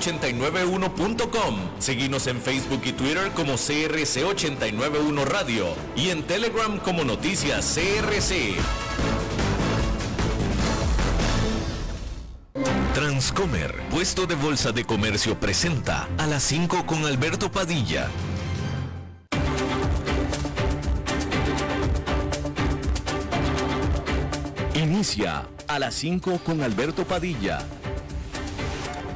crc891.com. Seguimos en Facebook y Twitter como CRC891 Radio y en Telegram como Noticias CRC. Transcomer, puesto de bolsa de comercio, presenta a las 5 con Alberto Padilla. Inicia a las 5 con Alberto Padilla.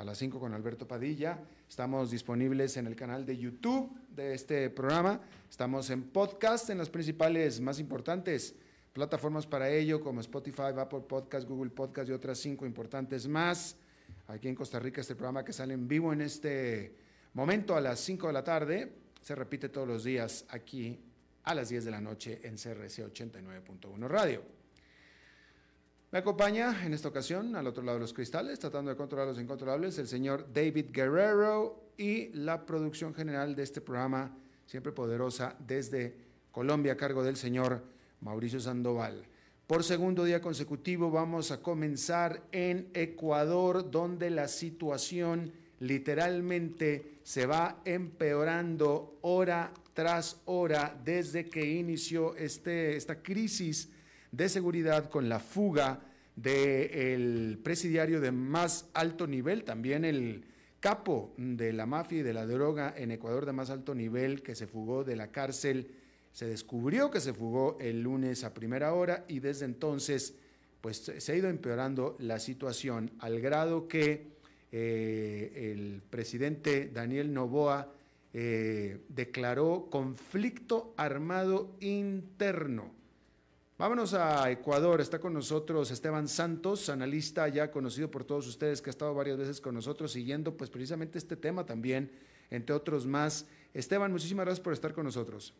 a las 5 con Alberto Padilla. Estamos disponibles en el canal de YouTube de este programa. Estamos en podcast en las principales más importantes plataformas para ello, como Spotify, Apple Podcast, Google Podcast y otras cinco importantes más. Aquí en Costa Rica, este programa que sale en vivo en este momento a las 5 de la tarde, se repite todos los días aquí a las 10 de la noche en CRC 89.1 Radio. Me acompaña en esta ocasión, al otro lado de los cristales, tratando de controlar los incontrolables, el señor David Guerrero y la producción general de este programa, siempre poderosa, desde Colombia, a cargo del señor Mauricio Sandoval. Por segundo día consecutivo vamos a comenzar en Ecuador, donde la situación literalmente se va empeorando hora tras hora desde que inició este, esta crisis de seguridad con la fuga del presidiario de más alto nivel, también el capo de la mafia y de la droga en Ecuador de más alto nivel que se fugó de la cárcel. Se descubrió que se fugó el lunes a primera hora y desde entonces pues se ha ido empeorando la situación al grado que eh, el presidente Daniel Novoa eh, declaró conflicto armado interno Vámonos a Ecuador. Está con nosotros Esteban Santos, analista ya conocido por todos ustedes, que ha estado varias veces con nosotros siguiendo pues precisamente este tema también, entre otros más. Esteban, muchísimas gracias por estar con nosotros.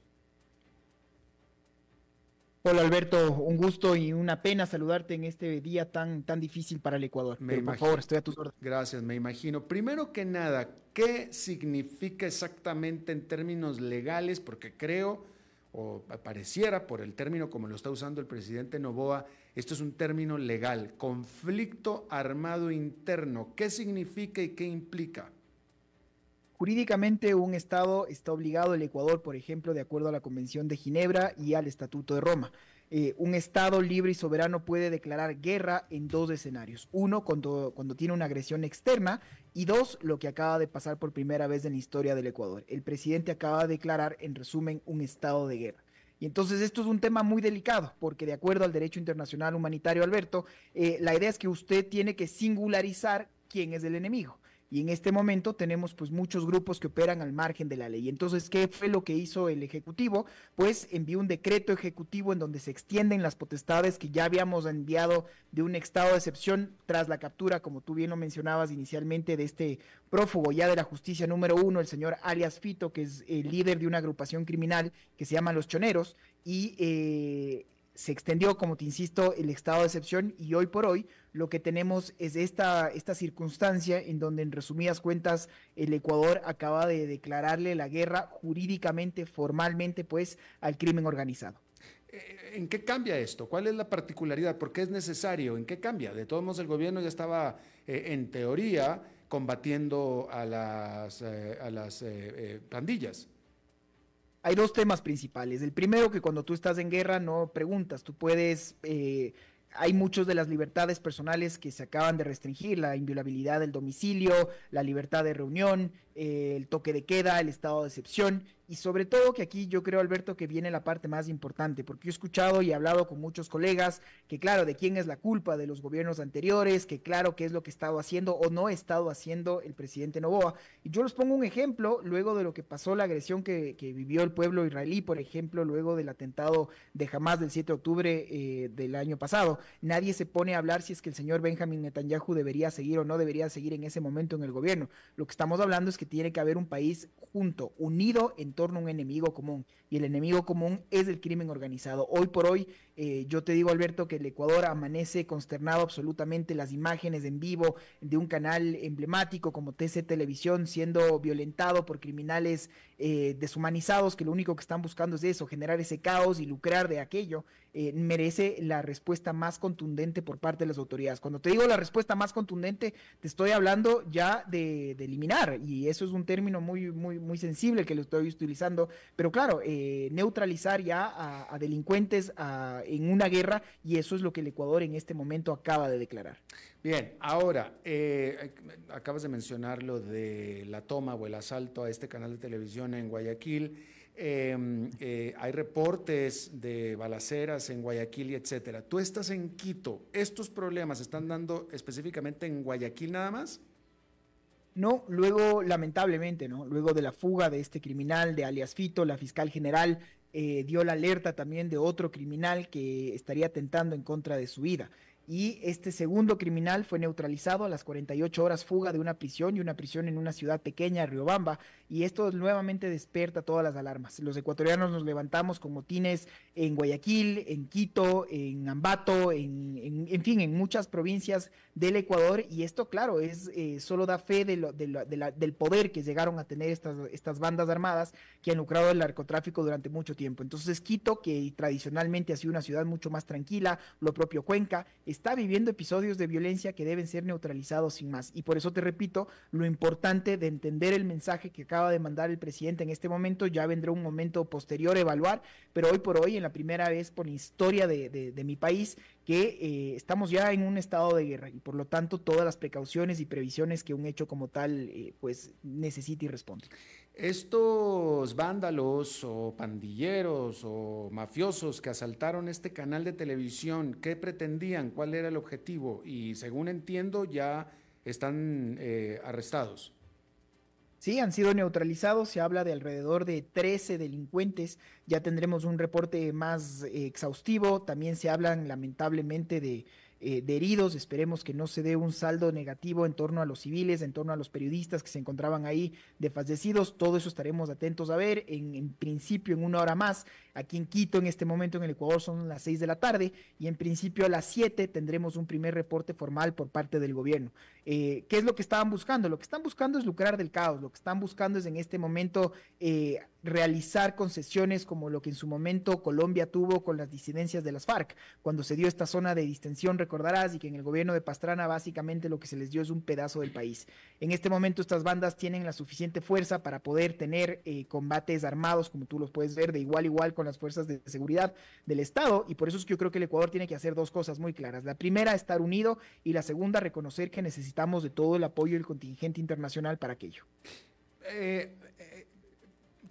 Hola Alberto, un gusto y una pena saludarte en este día tan, tan difícil para el Ecuador. por favor, estoy a tus órdenes. Gracias, me imagino. Primero que nada, ¿qué significa exactamente en términos legales? Porque creo o pareciera por el término como lo está usando el presidente Novoa, esto es un término legal, conflicto armado interno. ¿Qué significa y qué implica? Jurídicamente, un Estado está obligado, el Ecuador, por ejemplo, de acuerdo a la Convención de Ginebra y al Estatuto de Roma, eh, un Estado libre y soberano puede declarar guerra en dos escenarios. Uno, cuando, tiene una agresión externa y dos, lo que acaba de pasar por primera vez en la historia del Ecuador. El presidente acaba de declarar, en resumen, un estado de guerra. Y entonces esto es un tema muy delicado, porque de acuerdo al derecho internacional humanitario, Alberto, eh, la idea es que usted tiene que singularizar quién es el enemigo y en este momento tenemos pues muchos grupos que operan al margen de la ley. Entonces, ¿qué fue lo que hizo el Ejecutivo? Pues envió un decreto ejecutivo en donde se extienden las potestades que ya habíamos enviado de un estado de excepción tras la captura, como tú bien lo mencionabas inicialmente, de este prófugo ya de la justicia número uno, el señor alias Fito, que es el líder de una agrupación criminal que se llama Los Choneros, y eh, se extendió, como te insisto, el estado de excepción y hoy por hoy lo que tenemos es esta, esta circunstancia en donde en resumidas cuentas el Ecuador acaba de declararle la guerra jurídicamente, formalmente, pues al crimen organizado. Eh, ¿En qué cambia esto? ¿Cuál es la particularidad? ¿Por qué es necesario? ¿En qué cambia? De todos modos, el gobierno ya estaba eh, en teoría combatiendo a las, eh, a las pandillas hay dos temas principales. El primero, que cuando tú estás en guerra no preguntas, tú puedes... Eh, hay muchas de las libertades personales que se acaban de restringir, la inviolabilidad del domicilio, la libertad de reunión, eh, el toque de queda, el estado de excepción, Y sobre todo que aquí yo creo, Alberto, que viene la parte más importante, porque yo he escuchado y he hablado con muchos colegas que claro, de quién es la culpa de los gobiernos anteriores, que claro, qué es lo que ha estado haciendo o no ha estado haciendo el presidente Novoa. Y yo les pongo un ejemplo, luego de lo que pasó, la agresión que, vivió el pueblo israelí, por ejemplo, luego del atentado de Hamas del 7 de octubre eh, del año pasado. Nadie se pone a hablar si es que el señor Benjamin Netanyahu debería seguir o no debería seguir en ese momento en el gobierno. Lo que estamos hablando es que tiene que haber un país junto, unido en torno a un enemigo común. Y el enemigo común es el crimen organizado. Hoy por hoy, eh, yo te digo, Alberto, que el Ecuador amanece consternado absolutamente las imágenes en vivo de un canal emblemático como TC Televisión siendo violentado por criminales eh, deshumanizados que lo único que están buscando es eso, generar ese caos y lucrar de aquello, eh, merece la respuesta más contundente por parte de las autoridades. Cuando te digo la respuesta más contundente, te estoy hablando ya de, eliminar, y eso es un término muy, muy, muy sensible que lo estoy utilizando, pero claro, eh, neutralizar ya a, delincuentes en una guerra, y eso es lo que el Ecuador en este momento acaba de declarar. Bien, ahora, eh, acabas de mencionar lo de la toma o el asalto a este canal de televisión en Guayaquil. Em, eh, hay reportes de balaceras en Guayaquil y etcétera. Tú estás en Quito. ¿Estos problemas están dando específicamente en Guayaquil nada más? No, luego, lamentablemente, ¿no? Luego de la fuga de este criminal de alias Fito, la fiscal general eh, dio la alerta también de otro criminal que estaría atentando en contra de su vida y este segundo criminal fue neutralizado a las 48 horas fuga de una prisión y una prisión en una ciudad pequeña, Riobamba, y esto nuevamente desperta todas las alarmas. Los ecuatorianos nos levantamos con motines en Guayaquil, en Quito, en Ambato, en, en, fin, en muchas provincias del Ecuador, y esto, claro, es eh, solo da fe de del poder que llegaron a tener estas, estas bandas armadas que han lucrado el narcotráfico durante mucho tiempo. Entonces, Quito, que tradicionalmente ha sido una ciudad mucho más tranquila, lo propio Cuenca, está viviendo episodios de violencia que deben ser neutralizados sin más. Y por eso te repito, lo importante de entender el mensaje que acaba de mandar el presidente en este momento, ya vendrá un momento posterior a evaluar, pero hoy por hoy, en la primera vez por la historia de, mi país, que eh, estamos ya en un estado de guerra y por lo tanto todas las precauciones y previsiones que un hecho como tal eh, pues necesita y responde. Estos vándalos o pandilleros o mafiosos que asaltaron este canal de televisión, ¿qué pretendían? ¿Cuál era el objetivo? Y según entiendo, ya están eh, arrestados. Sí, han sido neutralizados, se habla de alrededor de 13 delincuentes, ya tendremos un reporte más eh, exhaustivo, también se hablan lamentablemente de eh, de heridos. Esperemos que no se dé un saldo negativo en torno a los civiles, en torno a los periodistas que se encontraban ahí de fallecidos. Todo eso estaremos atentos a ver. En, principio, en una hora más, aquí en Quito, en este momento en el Ecuador, son las seis de la tarde y en principio a las siete tendremos un primer reporte formal por parte del gobierno. Eh, ¿Qué es lo que estaban buscando? Lo que están buscando es lucrar del caos. Lo que están buscando es en este momento eh, realizar concesiones como lo que en su momento Colombia tuvo con las disidencias de las FARC, cuando se dio esta zona de distensión, recordarás, y que en el gobierno de Pastrana básicamente lo que se les dio es un pedazo del país. En este momento estas bandas tienen la suficiente fuerza para poder tener eh, combates armados, como tú los puedes ver, de igual a igual con las fuerzas de seguridad del Estado, y por eso es que yo creo que el Ecuador tiene que hacer dos cosas muy claras. La primera, estar unido, y la segunda, reconocer que necesitamos de todo el apoyo del contingente internacional para aquello. Eh,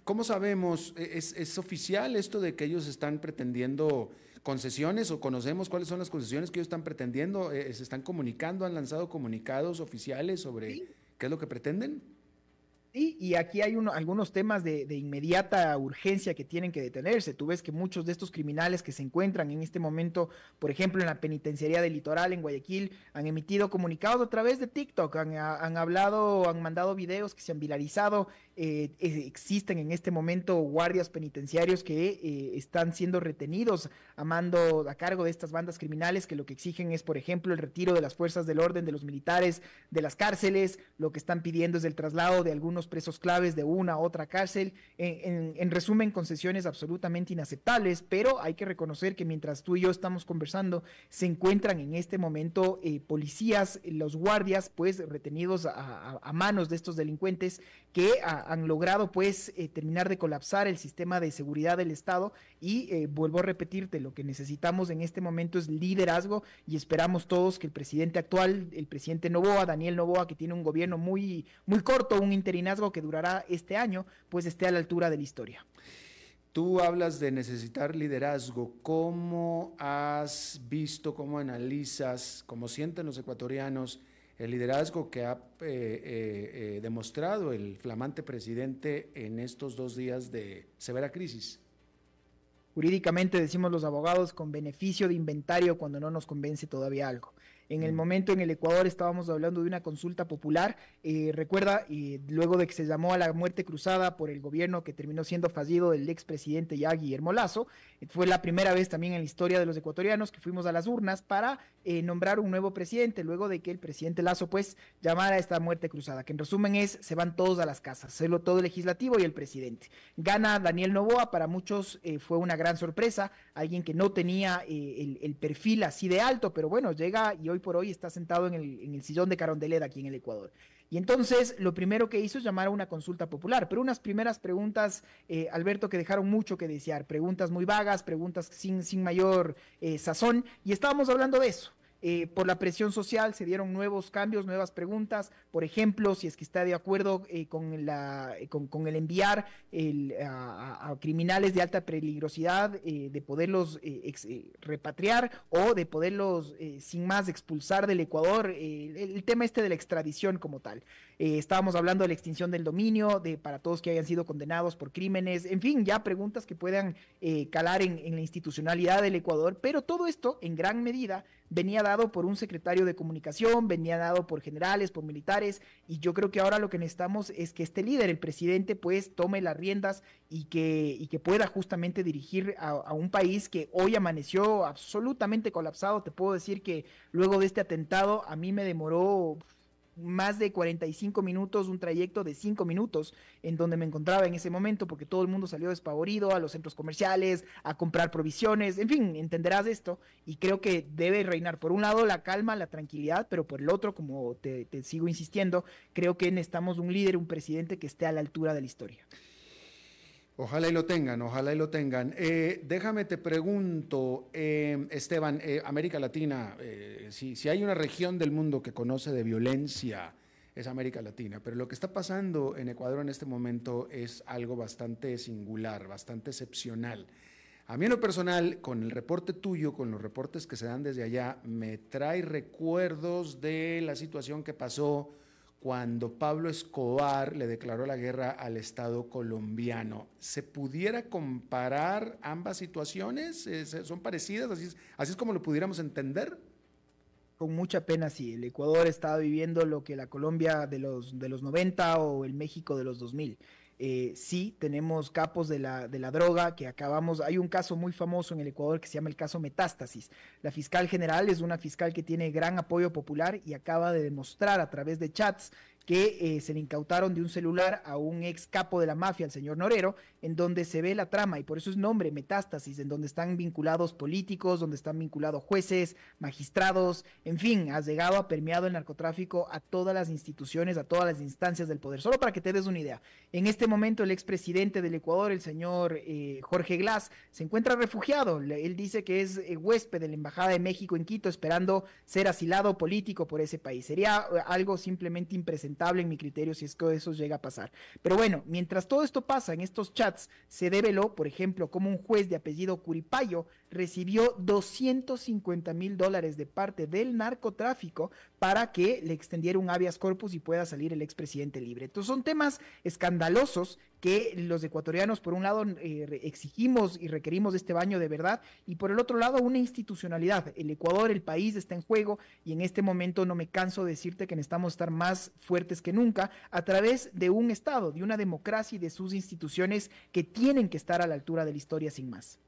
¿Cómo sabemos? ¿E-, ¿Es, oficial esto de que ellos están pretendiendo concesiones o conocemos cuáles son las concesiones que ellos están pretendiendo? Eh, ¿Se están comunicando? ¿Han lanzado comunicados oficiales sobre qué es lo que pretenden? Y aquí hay algunos temas de, inmediata urgencia que tienen que detenerse. Tú ves que muchos de estos criminales que se encuentran en este momento, por ejemplo, en la penitenciaría del litoral en Guayaquil, han emitido comunicados a través de TikTok, han, hablado, han mandado videos que se han viralizado. Eh, existen en este momento guardias penitenciarios que eh, están siendo retenidos a mando, a cargo de estas bandas criminales que lo que exigen es, por ejemplo, el retiro de las fuerzas del orden de los militares de las cárceles. Lo que están pidiendo es el traslado de algunos presos claves de una a otra cárcel. En, resumen, concesiones absolutamente inaceptables, pero hay que reconocer que mientras tú y yo estamos conversando, se encuentran en este momento eh, policías, los guardias, pues retenidos a, manos de estos delincuentes que han logrado pues eh, terminar de colapsar el sistema de seguridad del Estado y eh, vuelvo a repetirte, lo que necesitamos en este momento es liderazgo y esperamos todos que el presidente actual, el presidente Novoa, Daniel Novoa, que tiene un gobierno muy, muy corto, un interinario, liderazgo que durará este año, pues esté a la altura de la historia. Tú hablas de necesitar liderazgo. ¿Cómo has visto, cómo analizas, cómo sienten los ecuatorianos el liderazgo que ha eh, eh, eh, demostrado el flamante presidente en estos dos días de severa crisis? Jurídicamente decimos los abogados con beneficio de inventario cuando no nos convence todavía algo. En el momento en el Ecuador estábamos hablando de una consulta popular. Eh, recuerda, luego de que se llamó a la muerte cruzada por el gobierno que terminó siendo fallido del expresidente ya Guillermo Lazo, eh, fue la primera vez también en la historia de los ecuatorianos que fuimos a las urnas para eh, nombrar un nuevo presidente, luego de que el presidente Lazo pues llamara a esta muerte cruzada, que en resumen es, se van todos a las casas, solo todo el legislativo y el presidente. Gana Daniel Novoa, para muchos fue una gran sorpresa, alguien que no tenía el, el perfil así de alto, pero bueno, llega y hoy por hoy está sentado en el, sillón de Carondelet aquí en el Ecuador. Y entonces lo primero que hizo es llamar a una consulta popular, pero unas primeras preguntas, eh, Alberto, que dejaron mucho que desear, preguntas muy vagas, preguntas sin, sin mayor eh, sazón, y estábamos hablando de eso. Eh, por la presión social se dieron nuevos cambios, nuevas preguntas. Por ejemplo, si es que está de acuerdo eh, con, la, eh, con, el enviar a, criminales de alta peligrosidad, de poderlos repatriar o de poderlos sin más expulsar del Ecuador. el, tema este de la extradición como tal. Estábamos hablando de la extinción del dominio, de para todos que hayan sido condenados por crímenes, en fin, ya preguntas que puedan calar en, la institucionalidad del Ecuador, pero todo esto en gran medida venía dado por un secretario de comunicación, venía dado por generales, por militares, y yo creo que ahora lo que necesitamos es que este líder, el presidente, pues tome las riendas y que, y que pueda justamente dirigir a un país que hoy amaneció absolutamente colapsado. Te puedo decir que luego de este atentado a mí me demoró más de 45 minutos, un trayecto de 5 minutos en donde me encontraba en ese momento, porque todo el mundo salió despavorido a los centros comerciales, a comprar provisiones, en fin, entenderás esto, y creo que debe reinar por un lado la calma, la tranquilidad, pero por el otro, como te, te sigo insistiendo, creo que necesitamos un líder, un presidente que esté a la altura de la historia. Ojalá y lo tengan, ojalá y lo tengan. Eh, déjame te pregunto, eh, Esteban, eh, América Latina, si, si, hay una región del mundo que conoce de violencia, es América Latina, pero lo que está pasando en Ecuador en este momento es algo bastante singular, bastante excepcional. A mí en lo personal, con el reporte tuyo, con los reportes que se dan desde allá, me trae recuerdos de la situación que pasó cuando Pablo Escobar le declaró la guerra al Estado colombiano. ¿Se pudiera comparar ambas situaciones? ¿Son parecidas? ¿Así es, ¿Así es como lo pudiéramos entender? Con mucha pena, sí. El Ecuador estaba viviendo lo que la Colombia de los, de los 90 o el México de los 2000. Eh, sí, tenemos capos de la, de la droga que acabamos. Hay un caso muy famoso en el Ecuador que se llama el caso Metástasis. La fiscal general es una fiscal que tiene gran apoyo popular y acaba de demostrar a través de chats que eh, se le incautaron de un celular a un ex capo de la mafia, el señor Norero, en donde se ve la trama, y por eso es nombre Metástasis, en donde están vinculados políticos, donde están vinculados jueces, magistrados, en fin, ha llegado, ha permeado el narcotráfico a todas las instituciones, a todas las instancias del poder. Solo para que te des una idea, en este momento el expresidente del Ecuador, el señor eh, Jorge Glass, se encuentra refugiado. Él dice que es eh, huésped de la Embajada de México en Quito, esperando ser asilado político por ese país. Sería algo simplemente impresentable en mi criterio si es que eso llega a pasar. Pero bueno, mientras todo esto pasa en estos chats, se develó, por ejemplo, como un juez de apellido Curipayo recibió 250 mil dólares de parte del narcotráfico para que le extendiera un habeas corpus y pueda salir el expresidente libre. Entonces son temas escandalosos que los ecuatorianos, por un lado, eh, exigimos y requerimos este baño de verdad, y por el otro lado, una institucionalidad. El Ecuador, el país está en juego, y en este momento no me canso de decirte que necesitamos estar más fuertes que nunca a través de un Estado, de una democracia y de sus instituciones que tienen que estar a la altura de la historia sin más.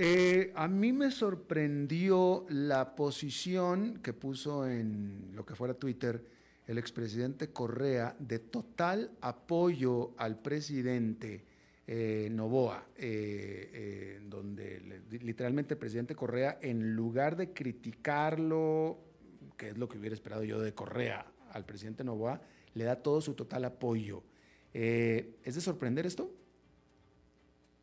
Eh, a mí me sorprendió la posición que puso en lo que fuera Twitter el expresidente Correa de total apoyo al presidente eh, Novoa, eh, donde literalmente el presidente Correa, en lugar de criticarlo, que es lo que hubiera esperado yo de Correa al presidente Novoa, le da todo su total apoyo. ¿Es de sorprender esto?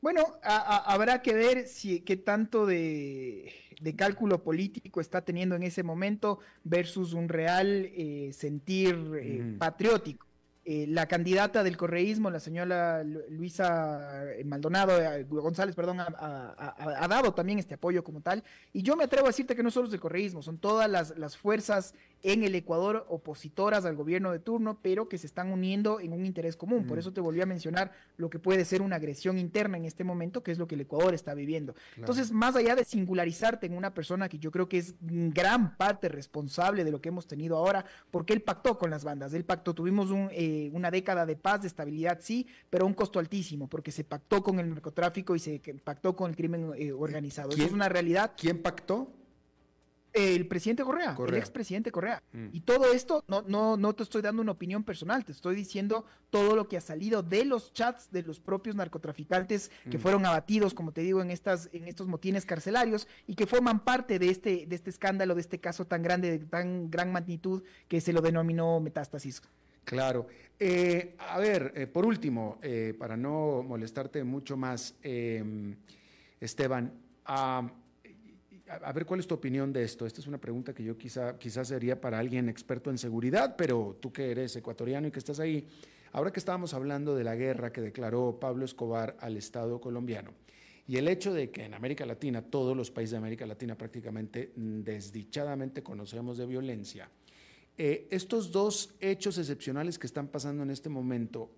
Bueno, habrá que ver si qué tanto de, cálculo político está teniendo en ese momento versus un real eh, sentir eh, patriótico. Eh, la candidata del correísmo, la señora Luisa Maldonado González, perdón, ha, dado también este apoyo como tal. Y yo me atrevo a decirte que no solo es del correísmo, son todas las, las fuerzas en el Ecuador opositoras al gobierno de turno, pero que se están uniendo en un interés común. Por mm. eso te volví a mencionar lo que puede ser una agresión interna en este momento, que es lo que el Ecuador está viviendo. Entonces, más allá de singularizarte en una persona que yo creo que es gran parte responsable de lo que hemos tenido ahora, porque él pactó con las bandas, él pactó, tuvimos eh, una década de paz, de estabilidad, sí, pero a un costo altísimo, porque se pactó con el narcotráfico y se pactó con el crimen eh, organizado. Eso es una realidad. ¿Quién pactó? El presidente Correa, el expresidente Correa. Mm. Y todo esto, no, no, no te estoy dando una opinión personal, te estoy diciendo todo lo que ha salido de los chats de los propios narcotraficantes que mm. fueron abatidos, como te digo, en, estas, en estos motines carcelarios y que forman parte de este, de este escándalo, de este caso tan grande, de tan gran magnitud que se lo denominó metástasis. Claro. Eh, a ver, eh, por último, eh, para no molestarte mucho más, Esteban, ah, a ver cuál es tu opinión de esto. Esta es una pregunta que yo quizá, quizás sería para alguien experto en seguridad, pero tú que eres ecuatoriano y que estás ahí, ahora que estábamos hablando de la guerra que declaró Pablo Escobar al Estado colombiano y el hecho de que en América Latina, todos los países de América Latina prácticamente desdichadamente conocemos de violencia, eh, estos dos hechos excepcionales que están pasando en este momento,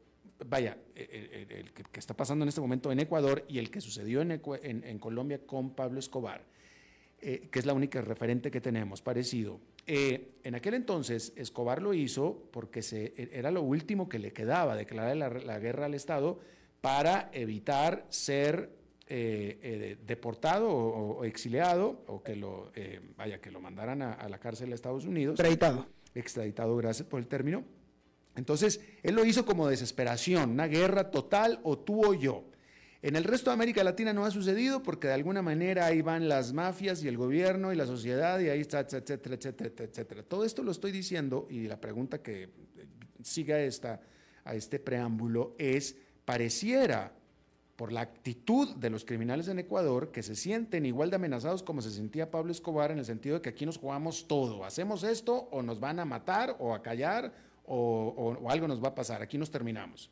vaya, el, que, está pasando en este momento en Ecuador y el que sucedió en Colombia con Pablo Escobar, eh, que es la única referente que tenemos parecido. Eh, en aquel entonces, Escobar lo hizo porque se, e, era lo último que le quedaba, declarar la, guerra al Estado para evitar ser eh, deportado o, exiliado o que lo, vaya, que lo mandaran a, la cárcel de Estados Unidos. Extraditado. Extraditado, gracias por el término. Entonces, él lo hizo como desesperación, una guerra total o tú o yo. En el resto de América Latina no ha sucedido porque de alguna manera ahí van las mafias y el gobierno y la sociedad y ahí está, etcétera, etcétera, etcétera. Todo esto lo estoy diciendo y la pregunta que eh, siga esta, a este preámbulo es, pareciera por la actitud de los criminales en Ecuador que se sienten igual de amenazados como se sentía Pablo Escobar en el sentido de que aquí nos jugamos todo, hacemos esto o nos van a matar o a callar o algo nos va a pasar, aquí nos terminamos.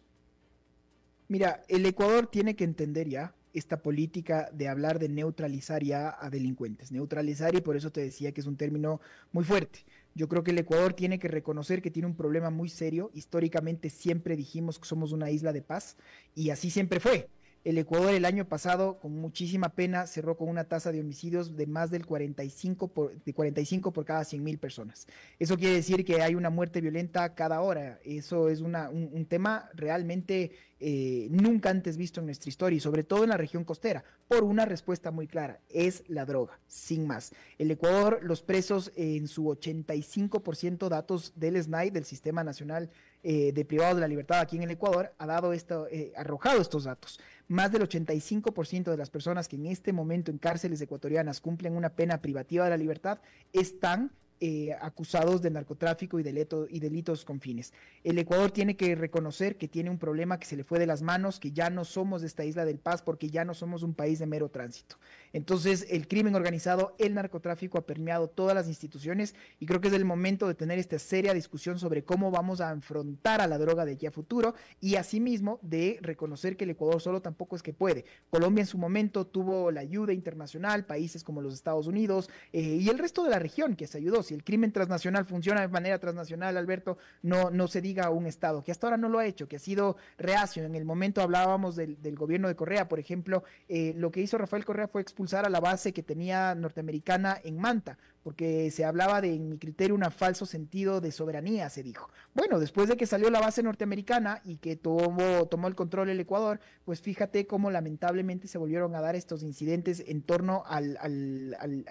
Mira, el Ecuador tiene que entender ya esta política de hablar de neutralizar ya a delincuentes. Neutralizar y por eso te decía que es un término muy fuerte. Yo creo que el Ecuador tiene que reconocer que tiene un problema muy serio. Históricamente siempre dijimos que somos una isla de paz y así siempre fue. El Ecuador el año pasado, con muchísima pena, cerró con una tasa de homicidios de más del 45 por, de 45 por cada 100 mil personas. Eso quiere decir que hay una muerte violenta cada hora. Eso es un, tema realmente eh, nunca antes visto en nuestra historia y sobre todo en la región costera, por una respuesta muy clara, es la droga, sin más. El Ecuador, los presos en su 85% datos del SNAI, del Sistema Nacional eh, de Privados de la Libertad aquí en el Ecuador, ha dado esto, eh, arrojado estos datos. Más del 85% de las personas que en este momento en cárceles ecuatorianas cumplen una pena privativa de la libertad están eh, acusados de narcotráfico y, y delitos con fines. El Ecuador tiene que reconocer que tiene un problema que se le fue de las manos, que ya no somos de esta isla del paz porque ya no somos un país de mero tránsito. Entonces, el crimen organizado, el narcotráfico ha permeado todas las instituciones y creo que es el momento de tener esta seria discusión sobre cómo vamos a afrontar a la droga de aquí a futuro y asimismo de reconocer que el Ecuador solo tampoco es que puede. Colombia en su momento tuvo la ayuda internacional, países como los Estados Unidos eh, y el resto de la región que se ayudó si el crimen transnacional funciona de manera transnacional, Alberto, no, no se diga un Estado, que hasta ahora no lo ha hecho, que ha sido reacio. En el momento hablábamos del, gobierno de Correa, por ejemplo, eh, lo que hizo Rafael Correa fue expulsar a la base que tenía norteamericana en Manta porque se hablaba de, en mi criterio, un falso sentido de soberanía, se dijo. Bueno, después de que salió la base norteamericana y que tomó, tomó el control el Ecuador, pues fíjate cómo lamentablemente se volvieron a dar estos incidentes en torno al,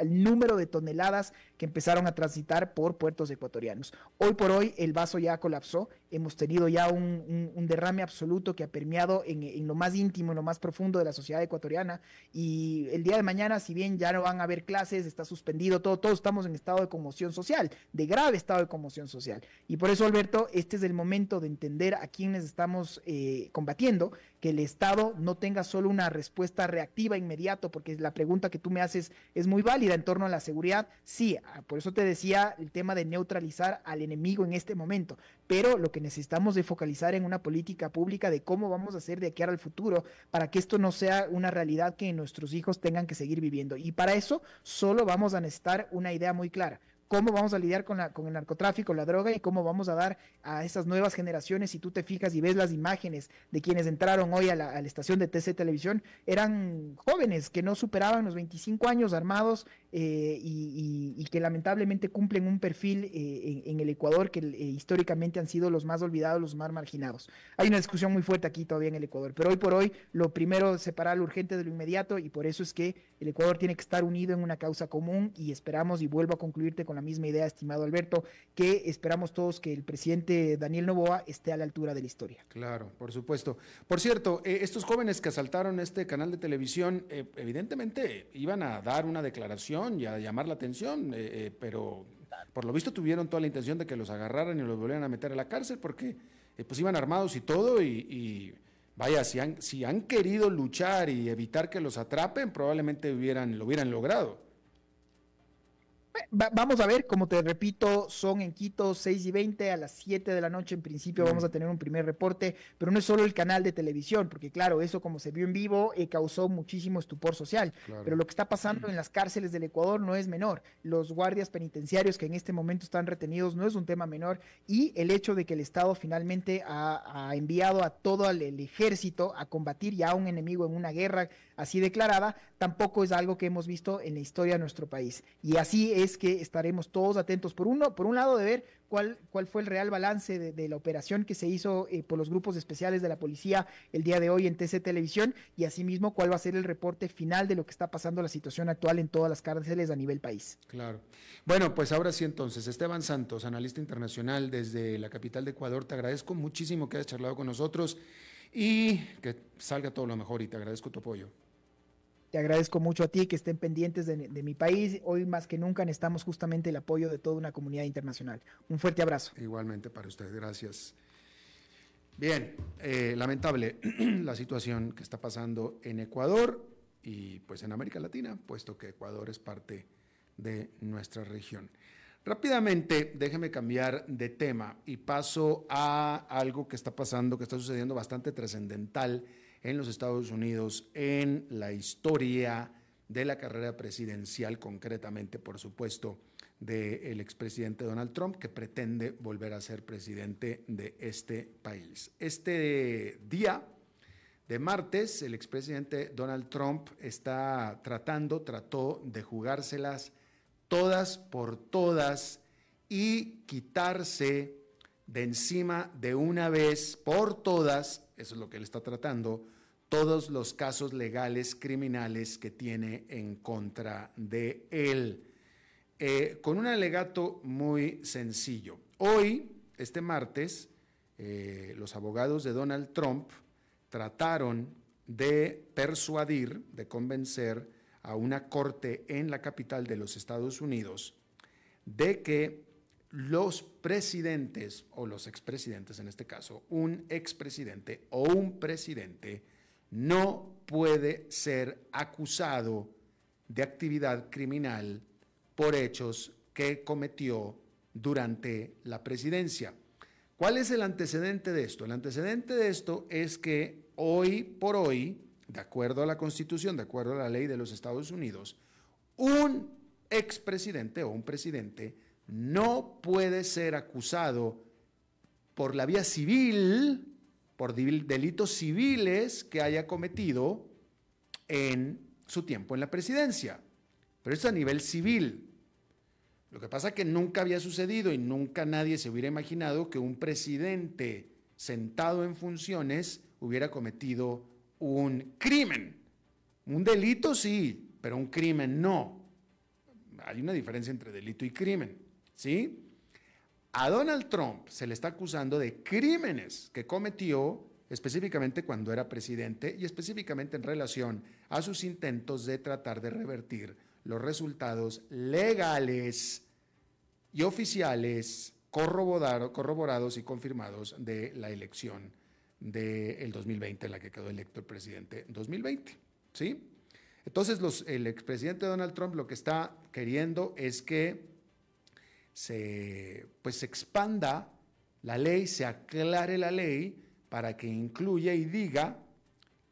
número de toneladas que empezaron a transitar por puertos ecuatorianos. Hoy por hoy el vaso ya colapsó, hemos tenido ya un, derrame absoluto que ha permeado en, en, lo más íntimo, en lo más profundo de la sociedad ecuatoriana y el día de mañana, si bien ya no van a haber clases, está suspendido todo, todos estamos en estado de conmoción social, de grave estado de conmoción social. Y por eso, Alberto, este es el momento de entender a quienes estamos eh, combatiendo, que el Estado no tenga solo una respuesta reactiva inmediato, porque la pregunta que tú me haces es muy válida en torno a la seguridad. Sí, ah, por eso te decía el tema de neutralizar al enemigo en este momento, pero lo que necesitamos es focalizar en una política pública de cómo vamos a hacer de aquí al futuro para que esto no sea una realidad que nuestros hijos tengan que seguir viviendo. Y para eso solo vamos a necesitar una idea muy clara. Cómo vamos a lidiar con, la, con el narcotráfico, la droga y cómo vamos a dar a esas nuevas generaciones, si tú te fijas y ves las imágenes de quienes entraron hoy a la, estación de TC Televisión, eran jóvenes que no superaban los 25 años armados eh, y, que lamentablemente cumplen un perfil eh, en, el Ecuador que eh, históricamente han sido los más olvidados, los más marginados. Hay una discusión muy fuerte aquí todavía en el Ecuador, pero hoy por hoy lo primero separar lo urgente de lo inmediato y por eso es que el Ecuador tiene que estar unido en una causa común y esperamos, y vuelvo a concluirte con la misma idea, estimado Alberto, que esperamos todos que el presidente Daniel Novoa esté a la altura de la historia. Claro, por supuesto. Por cierto, estos jóvenes que asaltaron este canal de televisión, evidentemente iban a dar una declaración y a llamar la atención, eh, pero por lo visto tuvieron toda la intención de que los agarraran y los volvieran a meter a la cárcel porque pues iban armados y todo y, vaya, si han, si han querido luchar y evitar que los atrapen, probablemente hubieran, lo hubieran logrado vamos a ver, como te repito, son en Quito 6 y 20 a las 7 de la noche. En principio vamos a tener un primer reporte, pero no es solo el canal de televisión, porque claro, eso como se vio en vivo eh, causó muchísimo estupor social. Pero lo que está pasando en las cárceles del Ecuador no es menor. Los guardias penitenciarios que en este momento están retenidos no es un tema menor. Y el hecho de que el Estado finalmente ha, enviado a todo el, el ejército a combatir ya a un enemigo en una guerra así declarada, tampoco es algo que hemos visto en la historia de nuestro país. Y así es que estaremos todos atentos, por, uno, por un lado, de ver cuál, cuál fue el real balance de, la operación que se hizo eh, por los grupos especiales de la policía el día de hoy en TC Televisión y asimismo cuál va a ser el reporte final de lo que está pasando la situación actual en todas las cárceles a nivel país. Claro. Bueno, pues ahora sí entonces, Esteban Santos, analista internacional desde la capital de Ecuador, te agradezco muchísimo que hayas charlado con nosotros y que salga todo lo mejor y te agradezco tu apoyo. Te agradezco mucho a ti que estén pendientes de, mi país. Hoy más que nunca necesitamos justamente el apoyo de toda una comunidad internacional. Un fuerte abrazo. Igualmente para usted, gracias. Bien, eh, lamentable la situación que está pasando en Ecuador y pues en América Latina, puesto que Ecuador es parte de nuestra región. Rápidamente, déjeme cambiar de tema y paso a algo que está pasando, que está sucediendo bastante trascendental en los Estados Unidos en la historia de la carrera presidencial, concretamente, por supuesto, del expresidente Donald Trump, que pretende volver a ser presidente de este país. Este día de martes, el expresidente Donald Trump está tratando, trató de jugárselas todas por todas y quitarse de encima de una vez por todas, eso es lo que él está tratando, todos los casos legales criminales que tiene en contra de él. Eh, con un alegato muy sencillo. Hoy, este martes, eh, los abogados de Donald Trump trataron de persuadir, de convencer a una corte en la capital de los Estados Unidos de que los presidentes, o los expresidentes en este caso, un expresidente o un presidente, no puede ser acusado de actividad criminal por hechos que cometió durante la presidencia. ¿Cuál es el antecedente de esto? El antecedente de esto es que hoy por hoy, de acuerdo a la Constitución, de acuerdo a la ley de los Estados Unidos, un expresidente o un presidente no puede ser acusado por la vía civil por delitos civiles que haya cometido en su tiempo en la presidencia. Pero eso a nivel civil. Lo que pasa es que nunca había sucedido y nunca nadie se hubiera imaginado que un presidente sentado en funciones hubiera cometido un crimen. Un delito sí, pero un crimen no. Hay una diferencia entre delito y crimen, ¿sí? A Donald Trump se le está acusando de crímenes que cometió específicamente cuando era presidente y específicamente en relación a sus intentos de tratar de revertir los resultados legales y oficiales corroborados y confirmados de la elección del 2020, en la que quedó electo el presidente 2020. ¿sí? Entonces, el expresidente Donald Trump lo que está queriendo es que se, pues, se expanda la ley, se aclare la ley para que incluya y diga,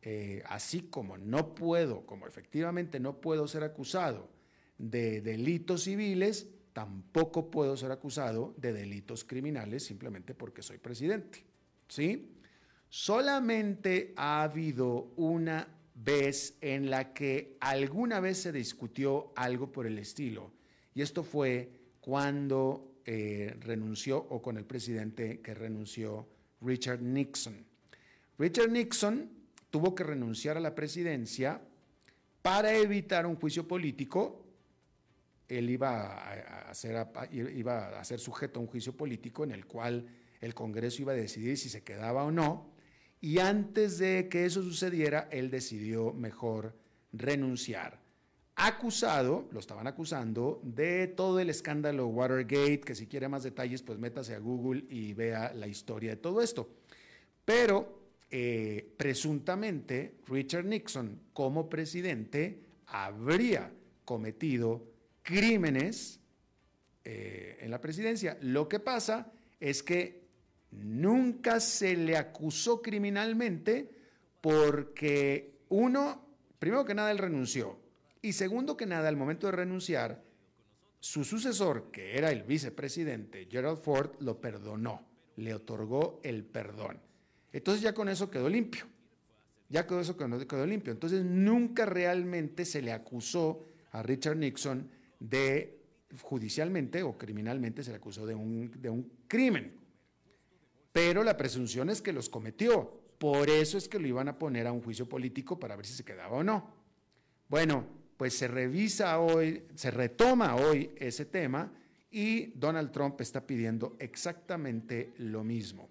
eh, así como no puedo, como efectivamente no puedo ser acusado de delitos civiles, tampoco puedo ser acusado de delitos criminales simplemente porque soy presidente. ¿Sí? Solamente ha habido una vez en la que alguna vez se discutió algo por el estilo, y esto fue cuando eh, renunció o con el presidente que renunció Richard Nixon. Richard Nixon tuvo que renunciar a la presidencia para evitar un juicio político él iba a, ser, iba a ser sujeto a un juicio político en el cual el Congreso iba a decidir si se quedaba o no. Y antes de que eso sucediera, él decidió mejor renunciar. Acusado, lo estaban acusando, de todo el escándalo Watergate, que si quiere más detalles, pues métase a Google y vea la historia de todo esto. Pero eh, presuntamente Richard Nixon, como presidente, habría cometido crímenes eh, en la presidencia. Lo que pasa es que nunca se le acusó criminalmente porque uno, primero que nada, él renunció. Y segundo que nada, al momento de renunciar, su sucesor, que era el vicepresidente Gerald Ford, lo perdonó, le otorgó el perdón. Entonces ya con eso quedó limpio. Ya con eso quedó limpio. Entonces nunca realmente se le acusó a Richard Nixon de judicialmente o criminalmente se le acusó de un, de un crimen. Pero la presunción es que los cometió. Por eso es que lo iban a poner a un juicio político para ver si se quedaba o no. Bueno, pues se revisa hoy, se retoma hoy ese tema y Donald Trump está pidiendo exactamente lo mismo.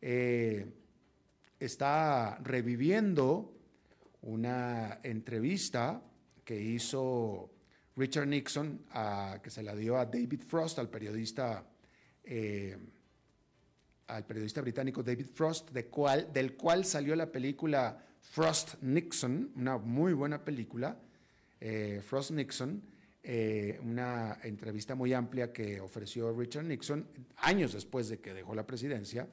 Eh, está reviviendo una entrevista que hizo Richard Nixon, que se la dio a David Frost, al periodista, eh, al periodista británico David Frost, del cual salió la película Frost Nixon, una muy buena película, eh, Frost Nixon, eh, una entrevista muy amplia que ofreció Richard Nixon años después de que dejó la presidencia.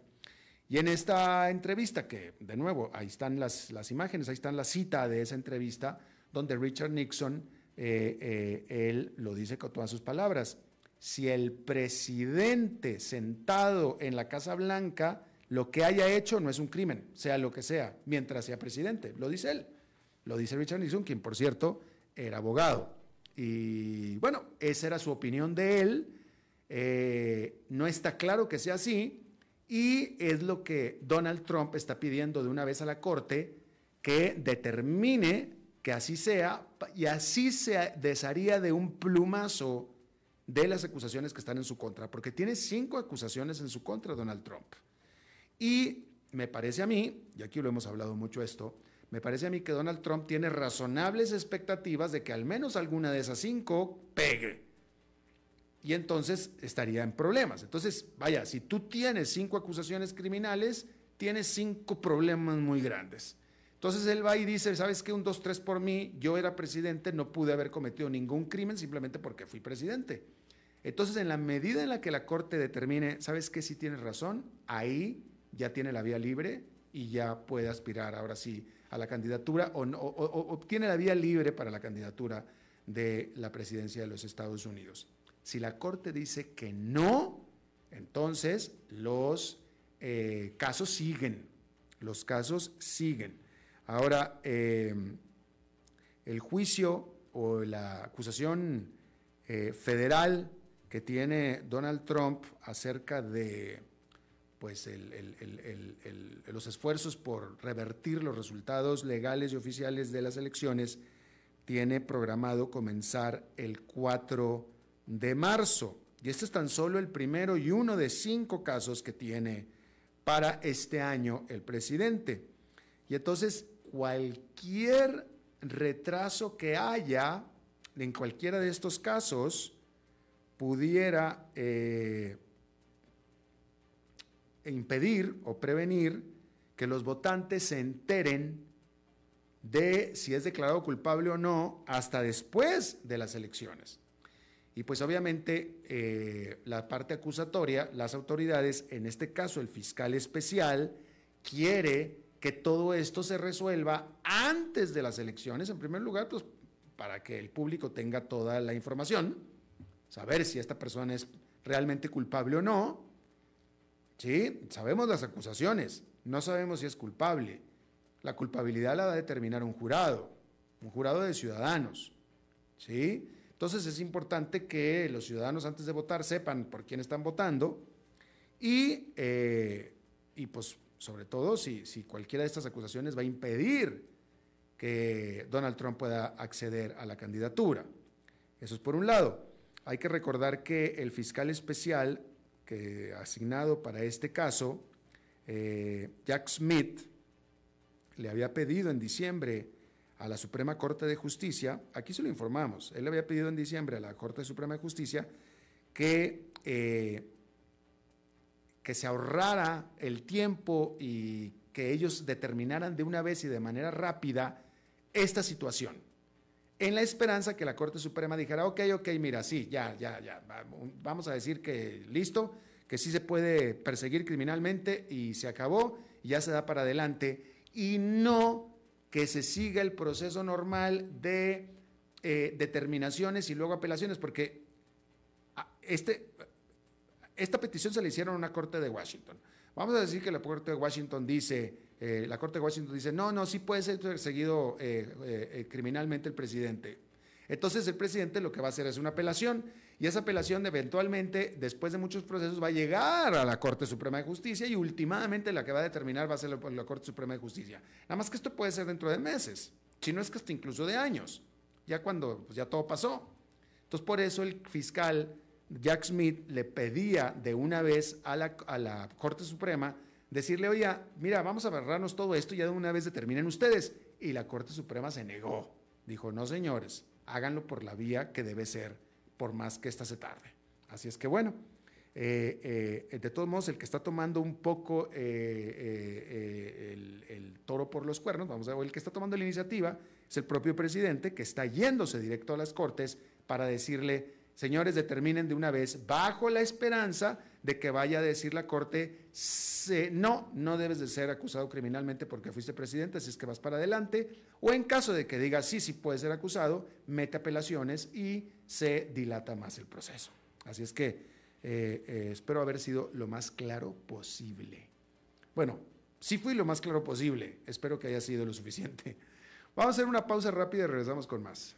Y en esta entrevista, que de nuevo, ahí están las, las imágenes, ahí están la cita de esa entrevista, donde Richard Nixon eh, él lo dice con todas sus palabras. Si el presidente sentado en la Casa Blanca lo que haya hecho no es un crimen, sea lo que sea, mientras sea presidente, lo dice él. Lo dice Richard Nixon, quien por cierto era abogado. Y bueno, esa era su opinión de él. Eh, no está claro que sea así. Y es lo que Donald Trump está pidiendo de una vez a la Corte que determine que así sea, y así se desharía de un plumazo de las acusaciones que están en su contra, porque tiene cinco acusaciones en su contra Donald Trump. Y me parece a mí, y aquí lo hemos hablado mucho esto, me parece a mí que Donald Trump tiene razonables expectativas de que al menos alguna de esas cinco pegue. Y entonces estaría en problemas. Entonces, vaya, si tú tienes cinco acusaciones criminales, tienes cinco problemas muy grandes. Entonces él va y dice, ¿sabes qué? Un 2-3 por mí, yo era presidente, no pude haber cometido ningún crimen simplemente porque fui presidente. Entonces, en la medida en la que la Corte determine, ¿sabes qué? Si tienes razón, ahí ya tiene la vía libre y ya puede aspirar ahora sí a la candidatura o, o, tiene la vía libre para la candidatura de la presidencia de los Estados Unidos. Si la Corte dice que no, entonces los eh, casos siguen, los casos siguen. Ahora, em, el juicio o la acusación eh, federal que tiene Donald Trump acerca de pues, los esfuerzos por revertir los resultados legales y oficiales de las elecciones tiene programado comenzar el 4 de marzo. Y este es tan solo el primero y uno de cinco casos que tiene para este año el presidente. Y entonces cualquier retraso que haya en cualquiera de estos casos pudiera eh, impedir o prevenir que los votantes se enteren de si es declarado culpable o no hasta después de las elecciones. Y pues obviamente eh, la parte acusatoria, las autoridades, en este caso el fiscal especial, quiere que todo esto se resuelva antes de las elecciones, en primer lugar, pues para que el público tenga toda la información, saber si esta persona es realmente culpable o no. Sí, sabemos las acusaciones, no sabemos si es culpable. La culpabilidad la va a determinar un jurado, un jurado de ciudadanos. ¿Sí? Entonces es importante que los ciudadanos antes de votar sepan por quién están votando y, eh, y pues sobre todo si, si cualquiera de estas acusaciones va a impedir que Donald Trump pueda acceder a la candidatura. Eso es por un lado. Hay que recordar que el fiscal especial que asignado para este caso, eh, Jack Smith, le había pedido en diciembre a la Suprema Corte de Justicia, aquí se lo informamos, él le había pedido en diciembre a la Corte Suprema de Justicia que, eh, que se ahorrara el tiempo y que ellos determinaran de una vez y de manera rápida esta situación, en la esperanza que la Corte Suprema dijera, ok, ok, mira, sí, ya, ya, ya, vamos a decir que listo, que sí se puede perseguir criminalmente y se acabó, ya se da para adelante y no que se siga el proceso normal de eh, determinaciones y luego apelaciones, porque ah, este, esta petición se le hicieron a una corte de Washington. Vamos a decir que la corte de Washington dice, eh, la corte de Washington dice, no, no, sí puede ser perseguido eh, criminalmente el presidente. Entonces el presidente lo que va a hacer es una apelación y esa apelación eventualmente, después de muchos procesos, va a llegar a la Corte Suprema de Justicia y últimamente la que va a determinar va a ser la, Corte Suprema de Justicia. Nada más que esto puede ser dentro de meses, si no es que hasta incluso de años, ya cuando pues, ya todo pasó. Entonces por eso el fiscal Jack Smith le pedía de una vez a la, a la Corte Suprema decirle, oye, mira, vamos a agarrarnos todo esto y ya de una vez determinen ustedes. Y la Corte Suprema se negó. Dijo, no señores, háganlo por la vía que debe ser, por más que ésta se tarde. Así es que bueno, eh, eh, de todos modos, el que está tomando un poco eh, el, el, toro por los cuernos, vamos a ver, el que está tomando la iniciativa es el propio presidente que está yéndose directo a las Cortes para decirle, señores, determinen de una vez, bajo la esperanza de que vaya a decir la Corte, no, no debes de ser acusado criminalmente porque fuiste presidente, así es que vas para adelante, o en caso de que diga sí, sí puede ser acusado, mete apelaciones y se dilata más el proceso. Así es que eh, eh, espero haber sido lo más claro posible. Bueno, sí fui lo más claro posible, espero que haya sido lo suficiente. Vamos a hacer una pausa rápida y regresamos con más.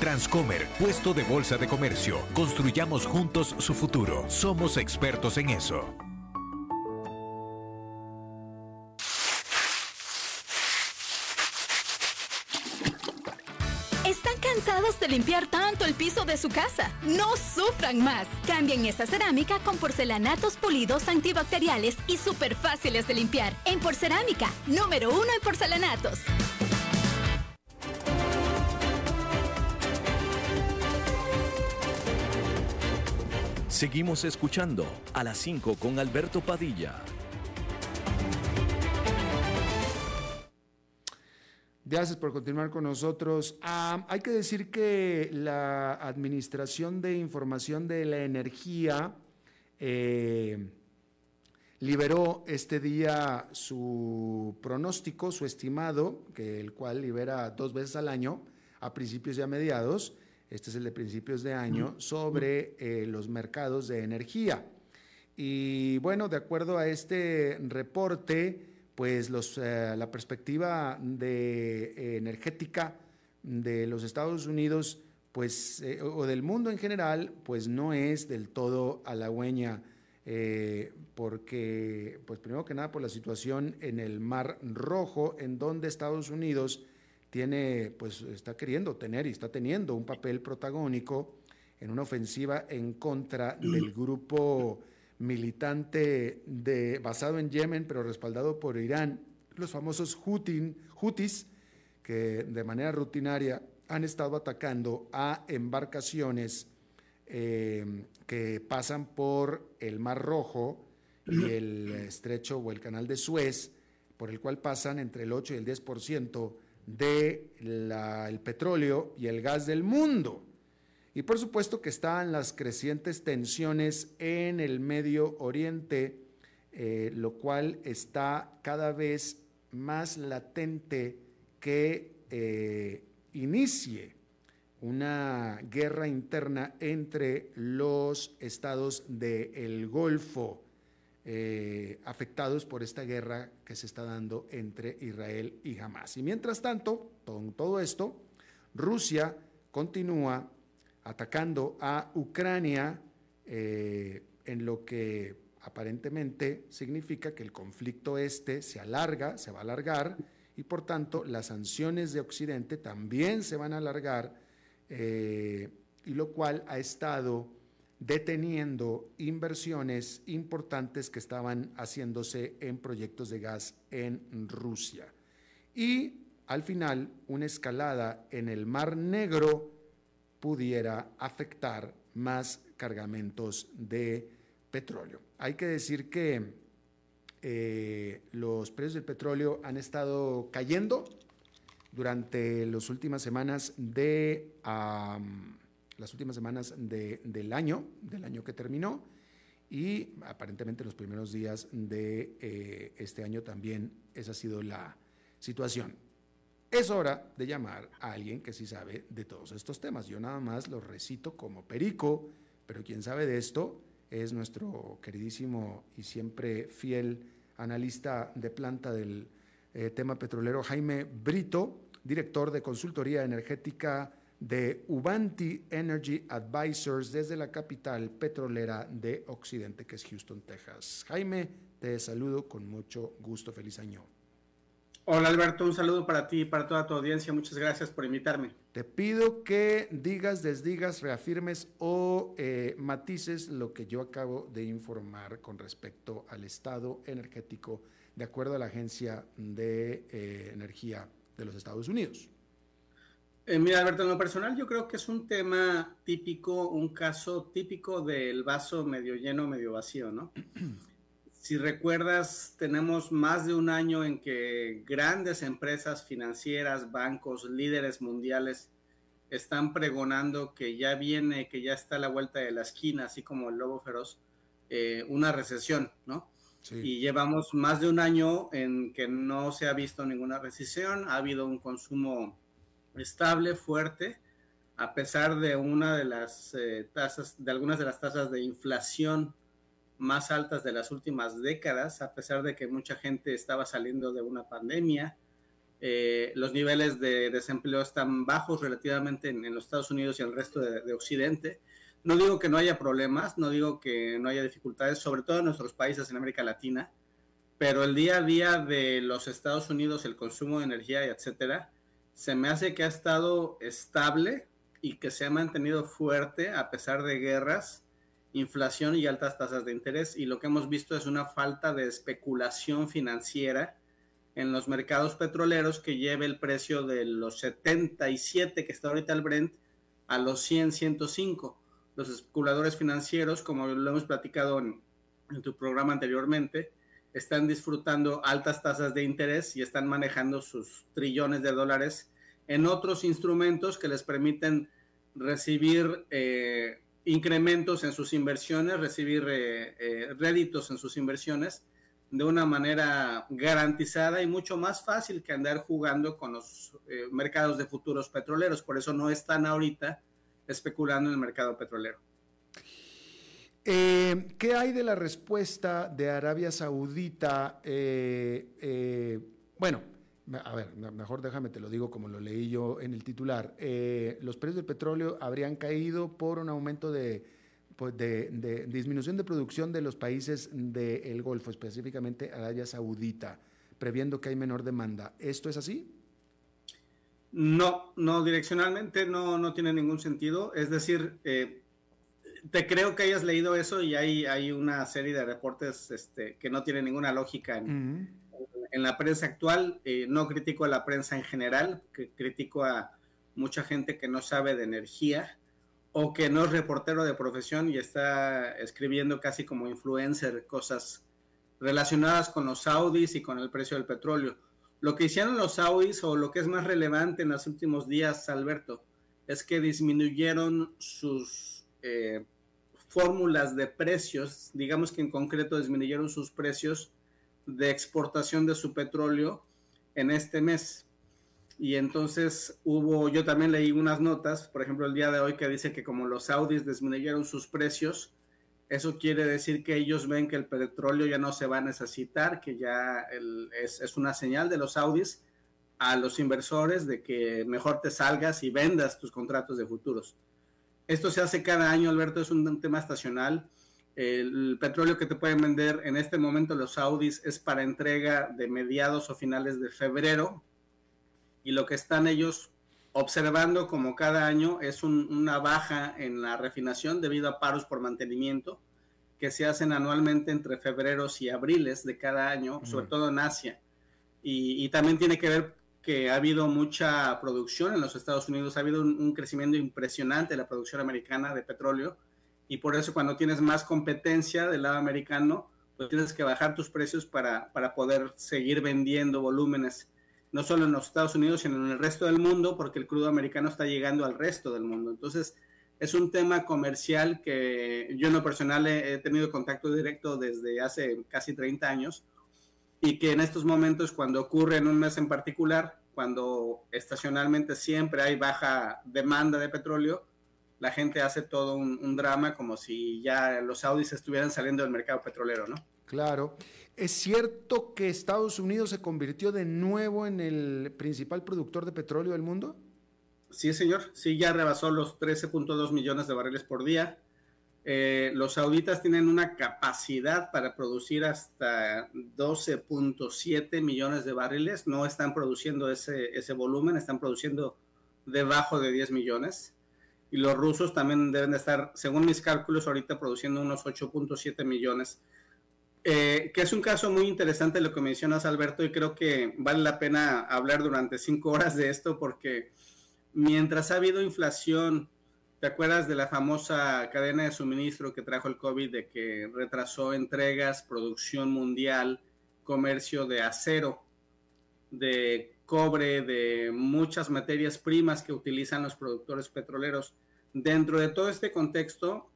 Transcomer, puesto de bolsa de comercio. Construyamos juntos su futuro. Somos expertos en eso. ¿Están cansados de limpiar tanto el piso de su casa? No sufran más. Cambien esta cerámica con porcelanatos pulidos antibacteriales y súper fáciles de limpiar. En Porcerámica, número uno en porcelanatos. Seguimos escuchando a las 5 con Alberto Padilla. Gracias por continuar con nosotros. Ah, hay que decir que la Administración de Información de la Energía eh, liberó este día su pronóstico, su estimado, que el cual libera dos veces al año, a principios y a mediados, este es el de principios de año, sobre eh, los mercados de energía. Y bueno, de acuerdo a este reporte, pues los, eh, la perspectiva de, eh, energética de los Estados Unidos pues, o del mundo en general, pues no es del todo halagüeña, porque, pues primero que nada, por la situación en el Mar Rojo, en donde Estados Unidos tiene, pues está queriendo tener y está teniendo un papel protagónico en una ofensiva en contra del grupo militante de, basado en Yemen, pero respaldado por Irán, los famosos Houthis, que de manera rutinaria han estado atacando a embarcaciones eh, que pasan por el Mar Rojo y el estrecho o el canal de Suez, por el cual pasan entre el 8 y el 10% del de petróleo y el gas del mundo. Y por supuesto que están las crecientes tensiones en el Medio Oriente, eh, lo cual está cada vez más latente que eh, inicie una guerra interna entre los estados del Golfo eh, afectados por esta guerra que se está dando entre Israel y Hamas. Y mientras tanto, con todo esto, Rusia continúa atacando a Ucrania eh, en lo que aparentemente significa que el conflicto este se alarga, se va a alargar y por tanto las sanciones de Occidente también se van a alargar eh, y lo cual ha estado deteniendo inversiones importantes que estaban haciéndose en proyectos de gas en Rusia. Y al final, una escalada en el Mar Negro pudiera afectar más cargamentos de petróleo. Hay que decir que eh, los precios del petróleo han estado cayendo durante las últimas semanas de las últimas semanas del año, del año que terminó, y aparentemente los primeros días de eh, este año también esa ha sido la situación. Es hora de llamar a alguien que sí sabe de todos estos temas. Yo nada más lo recito como perico, pero quien sabe de esto es nuestro queridísimo y siempre fiel analista de planta del eh, tema petrolero, Jaime Brito, director de consultoría energética de Ubanti Energy Advisors desde la capital petrolera de Occidente, que es Houston, Texas. Jaime, te saludo con mucho gusto. Feliz año. Hola Alberto, un saludo para ti y para toda tu audiencia. Muchas gracias por invitarme. Te pido que digas, desdigas, reafirmes o eh, matices lo que yo acabo de informar con respecto al estado energético de acuerdo a la Agencia de eh, Energía de los Estados Unidos. Eh, mira, Alberto, en lo personal yo creo que es un tema típico, un caso típico del vaso medio lleno, medio vacío, ¿no? Si recuerdas, tenemos más de un año en que grandes empresas financieras, bancos, líderes mundiales están pregonando que ya viene, que ya está a la vuelta de la esquina, así como el lobo feroz, eh, una recesión, ¿no? Y llevamos más de un año en que no se ha visto ninguna recesión, ha habido un consumo estable, fuerte, a pesar de una de las eh, tasas, de algunas de las tasas de inflación más altas de las últimas décadas, a pesar de que mucha gente estaba saliendo de una pandemia. Eh, los niveles de desempleo están bajos relativamente en, los Estados Unidos y el resto de, Occidente. No digo que no haya problemas, no digo que no haya dificultades, sobre todo en nuestros países en América Latina, pero el día a día de los Estados Unidos, el consumo de energía, etcétera, se me hace que ha estado estable y que se ha mantenido fuerte a pesar de guerras inflación y altas tasas de interés y lo que hemos visto es una falta de especulación financiera en los mercados petroleros que lleve el precio de los 77 que está ahorita el Brent a los 100, 105. Los especuladores financieros, como lo hemos platicado en, en tu programa anteriormente, están disfrutando altas tasas de interés y están manejando sus trillones de dólares en otros instrumentos que les permiten recibir eh, incrementos en sus inversiones, recibir eh, eh, réditos en sus inversiones de una manera garantizada y mucho más fácil que andar jugando con los mercados de futuros petroleros. Por eso no están ahorita especulando en el mercado petrolero. ¿Qué hay de la respuesta de Arabia Saudita? bueno, a ver, mejor déjame, te lo digo como lo leí yo en el titular. Eh, los precios del petróleo habrían caído por un aumento de, pues de, disminución de producción de los países del Golfo, específicamente Arabia Saudita, previendo que hay menor demanda. ¿Esto es así? No, no, direccionalmente no, no tiene ningún sentido. Es decir, eh, te creo que hayas leído eso y hay, hay una serie de reportes este, que no tienen ninguna lógica en, la prensa actual. Eh, no critico a la prensa en general, que critico a mucha gente que no sabe de energía o que no es reportero de profesión y está escribiendo casi como influencer cosas relacionadas con los saudis y con el precio del petróleo lo que hicieron los Saudis, o lo que es más relevante en los últimos días, Alberto, es que disminuyeron sus eh, fórmulas de precios, digamos que en concreto disminuyeron sus precios de exportación de su petróleo en este mes. Y entonces hubo, yo también leí unas notas, por ejemplo, el día de hoy que dice que como los saudis disminuyeron sus precios, eso quiere decir que ellos ven que el petróleo ya no se va a necesitar, que ya es, una señal de los Saudis a los inversores de que mejor te salgas y vendas tus contratos de futuros. Esto se hace cada año, Alberto, es un tema estacional. El petróleo que te pueden vender en este momento los Saudis es para entrega de mediados o finales de febrero y lo que están ellos observando como cada año es una baja en la refinación debido a paros por mantenimiento que se hacen anualmente entre febreros y abriles de cada año, sobre todo en Asia. Y, también tiene que ver que ha habido mucha producción en los Estados Unidos, ha habido un, crecimiento impresionante de la producción americana de petróleo y por eso cuando tienes más competencia del lado americano, pues tienes que bajar tus precios para, para poder seguir vendiendo volúmenes no solo en los Estados Unidos, sino en el resto del mundo, porque el crudo americano está llegando al resto del mundo. Entonces, es un tema comercial que yo en lo personal he, tenido contacto directo desde hace casi 30 años y que en estos momentos, cuando ocurre en un mes en particular, cuando estacionalmente siempre hay baja demanda de petróleo, la gente hace todo un, un drama como si ya los saudis estuvieran saliendo del mercado petrolero, ¿no? Claro. ¿Es cierto que Estados Unidos se convirtió de nuevo en el principal productor de petróleo del mundo? Sí, señor. Sí, ya rebasó los 13.2 millones de barriles por día. Eh, los sauditas tienen una capacidad para producir hasta 12.7 millones de barriles. No están produciendo ese, ese volumen, están produciendo debajo de 10 millones. Y los rusos también deben de estar, según mis cálculos, ahorita produciendo unos 8.7 millones. Eh, que es un caso muy interesante lo que mencionas, Alberto, y creo que vale la pena hablar durante cinco horas de esto porque mientras ha habido inflación, ¿te acuerdas de la famosa cadena de suministro que trajo el COVID, de que retrasó entregas, producción mundial, comercio de acero, de cobre, de muchas materias primas que utilizan los productores petroleros? Dentro de todo este contexto,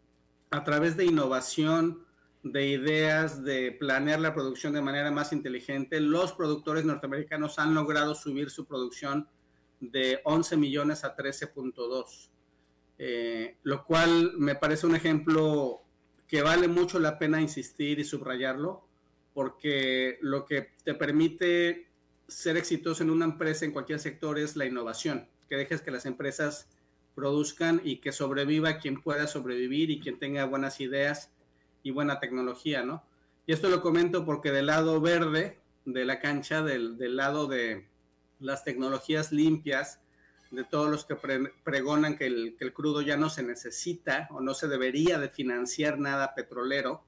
a través de innovación, de ideas de planear la producción de manera más inteligente, los productores norteamericanos han logrado subir su producción de 11 millones a 13.2, eh, lo cual me parece un ejemplo que vale mucho la pena insistir y subrayarlo, porque lo que te permite ser exitoso en una empresa en cualquier sector es la innovación, que dejes que las empresas produzcan y que sobreviva quien pueda sobrevivir y quien tenga buenas ideas y buena tecnología, ¿no? Y esto lo comento porque del lado verde de la cancha, del, lado de las tecnologías limpias, de todos los que pregonan que el, crudo ya no se necesita o no se debería de financiar nada petrolero,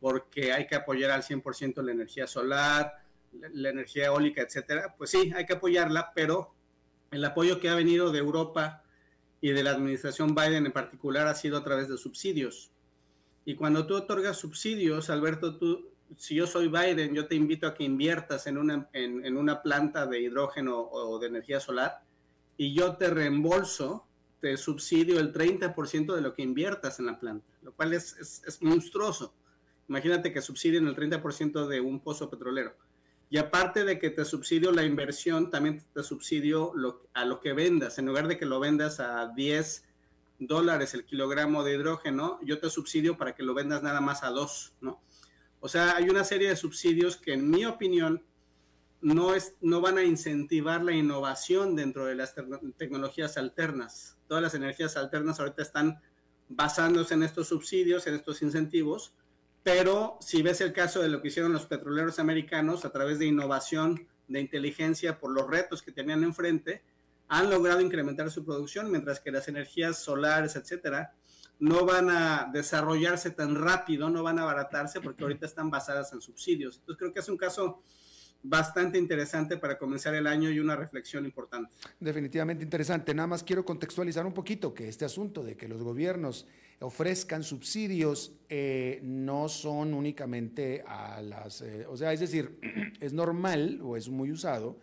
porque hay que apoyar al 100% la energía solar, la, energía eólica, etcétera. Pues sí, hay que apoyarla, pero el apoyo que ha venido de Europa y de la administración Biden en particular ha sido a través de subsidios. Y cuando tú otorgas subsidios, Alberto, tú, si yo soy Biden, yo te invito a que inviertas en una, en, una planta de hidrógeno o de energía solar y yo te reembolso, te subsidio el 30% de lo que inviertas en la planta, lo cual es, monstruoso. Imagínate que subsidien el 30% de un pozo petrolero. Y aparte de que te subsidio la inversión, también te subsidio lo, a lo que vendas. En lugar de que lo vendas a 10, dólares el kilogramo de hidrógeno, yo te subsidio para que lo vendas nada más a dos, ¿no? O sea, hay una serie de subsidios que en mi opinión no, es, no van a incentivar la innovación dentro de las tecnologías alternas. Todas las energías alternas ahorita están basándose en estos subsidios, en estos incentivos, pero si ves el caso de lo que hicieron los petroleros americanos a través de innovación, de inteligencia, por los retos que tenían enfrente, han logrado incrementar su producción, mientras que las energías solares, etcétera, no van a desarrollarse tan rápido, no van a abaratarse porque ahorita están basadas en subsidios. Entonces creo que es un caso bastante interesante para comenzar el año y una reflexión importante. Definitivamente interesante. Nada más quiero contextualizar un poquito que este asunto de que los gobiernos ofrezcan subsidios eh, no son únicamente a las, eh, o sea, es decir, es normal o es muy usado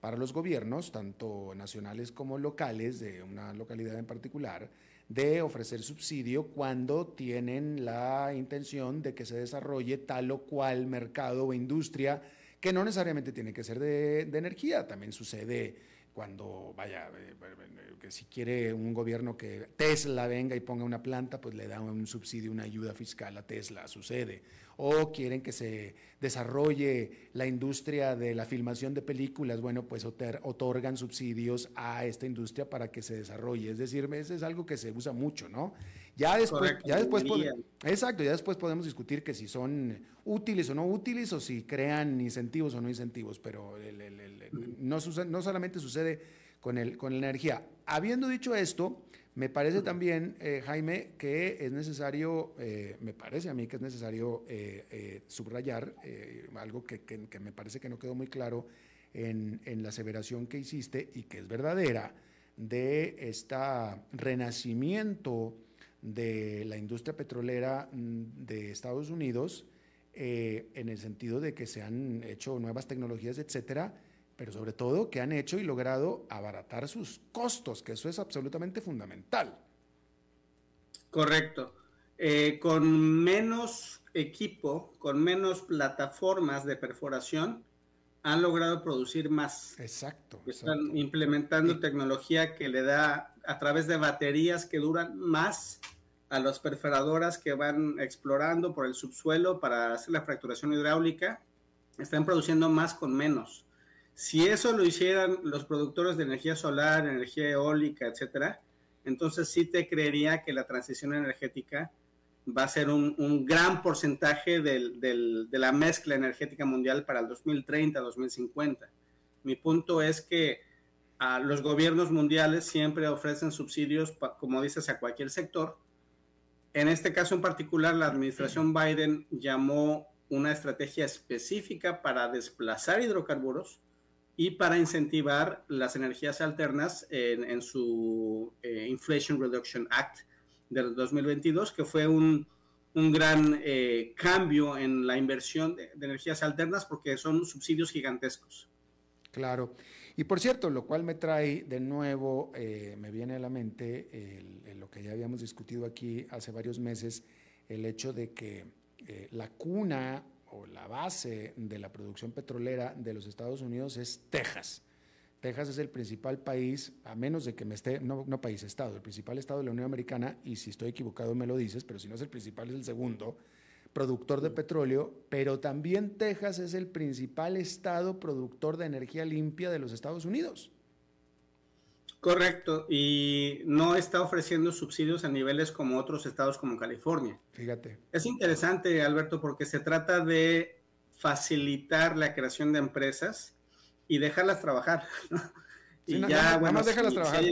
para los gobiernos, tanto nacionales como locales, de una localidad en particular, de ofrecer subsidio cuando tienen la intención de que se desarrolle tal o cual mercado o industria que no necesariamente tiene que ser de, energía, también sucede cuando, vaya, eh, eh, que si quiere un gobierno que Tesla venga y ponga una planta, pues le da un subsidio, una ayuda fiscal a Tesla, sucede o quieren que se desarrolle la industria de la filmación de películas, bueno, pues otorgan subsidios a esta industria para que se desarrolle. Es decir, eso es algo que se usa mucho, ¿no? Ya después, ya después exacto, ya después podemos discutir que si son útiles o no útiles o si crean incentivos o no incentivos, pero no, no solamente sucede con, el, con la energía. Habiendo dicho esto, me parece también, eh, Jaime, que es necesario, eh, me parece a mí que es necesario eh, subrayar algo que, me parece que no quedó muy claro en, la aseveración que hiciste y que es verdadera de este renacimiento de la industria petrolera mm, de Estados Unidos en el sentido de que se han hecho nuevas tecnologías, etcétera, pero sobre todo que han hecho y logrado abaratar sus costos, que eso es absolutamente fundamental. Correcto. Eh, con menos equipo, con menos plataformas de perforación, han logrado producir más. Exacto. Están implementando tecnología que le da a través de baterías que duran más a las perforadoras que van explorando por el subsuelo para hacer la fracturación hidráulica. Están produciendo más con menos. Si eso lo hicieran los productores de energía solar, energía eólica, etcétera, entonces sí te creería que la transición energética va a ser un, gran porcentaje de la mezcla energética mundial para el 2030-2050. Mi punto es que a los gobiernos mundiales siempre ofrecen subsidios, como dices, a cualquier sector. En este caso en particular, la administración Biden llamó una estrategia específica para desplazar hidrocarburos y para incentivar las energías alternas en, su eh, Inflation Reduction Act del 2022, que fue un, un gran eh, cambio en la inversión de, energías alternas porque son subsidios gigantescos. Claro. Y por cierto, lo cual me trae de nuevo, eh, me viene a la mente lo que ya habíamos discutido aquí hace varios meses, el hecho de que la cuna o la base de la producción petrolera de los Estados Unidos es Texas. Texas es el principal país, a menos de que me esté, no, no país, estado, el principal estado de la Unión Americana, y si estoy equivocado me lo dices, pero si no es el principal, es el segundo, productor de petróleo, pero también Texas es el principal estado productor de energía limpia de los Estados Unidos. Correcto, y no está ofreciendo subsidios a niveles como otros estados como California. Fíjate. Es interesante, Alberto, porque se trata de facilitar la creación de empresas y dejarlas trabajar. Y ya, bueno, déjalas trabajar.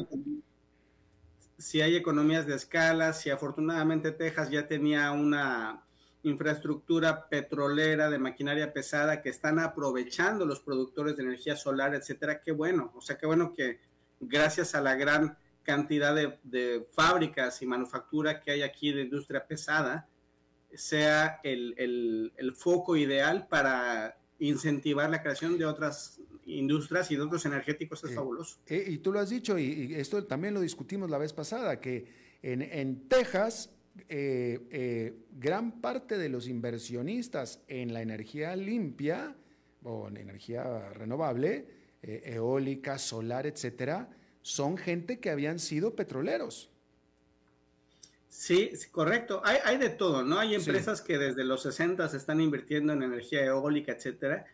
si hay economías de escala, si afortunadamente Texas ya tenía una infraestructura petrolera de maquinaria pesada que están aprovechando los productores de energía solar, etcétera, qué bueno. O sea, qué bueno que gracias a la gran cantidad de, fábricas y manufactura que hay aquí de industria pesada, sea el, foco ideal para incentivar la creación de otras industrias y de otros energéticos es fabuloso. Eh, y tú lo has dicho, y, esto también lo discutimos la vez pasada, que en, Texas eh, eh, gran parte de los inversionistas en la energía limpia o en energía renovable eh, eólica, solar, etcétera, son gente que habían sido petroleros. Sí, correcto. Hay, de todo, ¿no? Hay empresas que desde los 60 están invirtiendo en energía eólica, etcétera,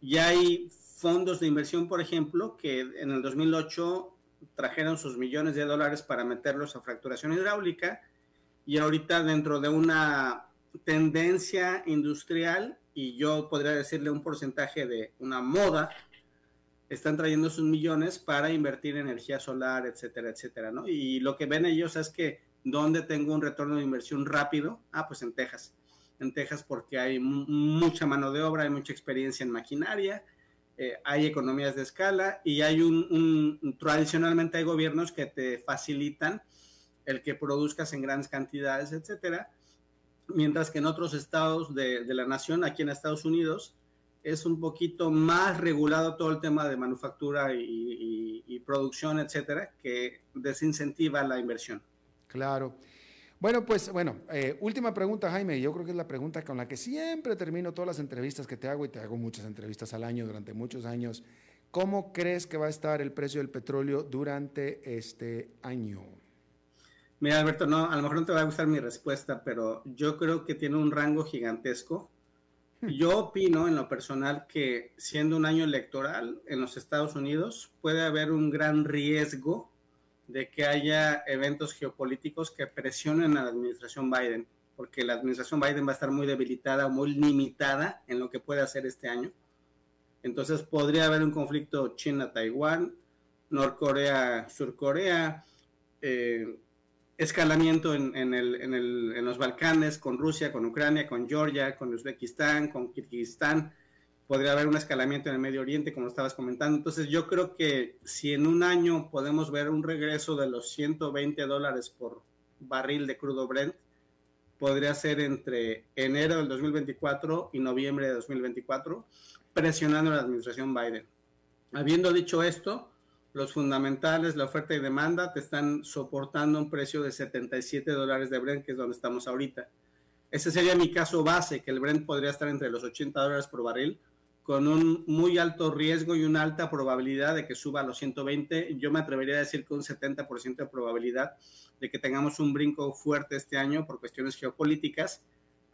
y hay fondos de inversión, por ejemplo, que en el 2008 trajeron sus millones de dólares para meterlos a fracturación hidráulica y ahorita dentro de una tendencia industrial y yo podría decirle un porcentaje de una moda, están trayendo sus millones para invertir en energía solar, etcétera, etcétera, ¿no? Y lo que ven ellos es que, ¿dónde tengo un retorno de inversión rápido? Ah, pues en Texas. En Texas porque hay mucha mano de obra, hay mucha experiencia en maquinaria, eh, hay economías de escala y hay un, tradicionalmente hay gobiernos que te facilitan el que produzcas en grandes cantidades, etcétera, mientras que en otros estados de, la nación, aquí en Estados Unidos, es un poquito más regulado todo el tema de manufactura y, producción, etcétera, que desincentiva la inversión. Claro. Bueno, pues bueno, eh, última pregunta, Jaime. Yo creo que es la pregunta con la que siempre termino todas las entrevistas que te hago y te hago muchas entrevistas al año durante muchos años. ¿Cómo crees que va a estar el precio del petróleo durante este año? Mira, Alberto, no, a lo mejor no te va a gustar mi respuesta, pero yo creo que tiene un rango gigantesco. Hmm. Yo opino en lo personal que siendo un año electoral en los Estados Unidos puede haber un gran riesgo de que haya eventos geopolíticos que presionen a la administración Biden, porque la administración Biden va a estar muy debilitada o muy limitada en lo que puede hacer este año. Entonces podría haber un conflicto China-Taiwán, Norcorea-Surcorea, eh, escalamiento en, en los Balcanes con Rusia, con Ucrania, con Georgia, con Uzbekistán, con Kirguistán podría haber un escalamiento en el Medio Oriente, como estabas comentando. Entonces, yo creo que si en un año podemos ver un regreso de los 120 dólares por barril de crudo Brent, podría ser entre enero del 2024 y noviembre de 2024, presionando a la administración Biden. Habiendo dicho esto, los fundamentales, la oferta y demanda, te están soportando un precio de 77 dólares de Brent, que es donde estamos ahorita. Ese sería mi caso base, que el Brent podría estar entre los 80 dólares por barril con un muy alto riesgo y una alta probabilidad de que suba a los 120. Yo me atrevería a decir que un 70% de probabilidad de que tengamos un brinco fuerte este año por cuestiones geopolíticas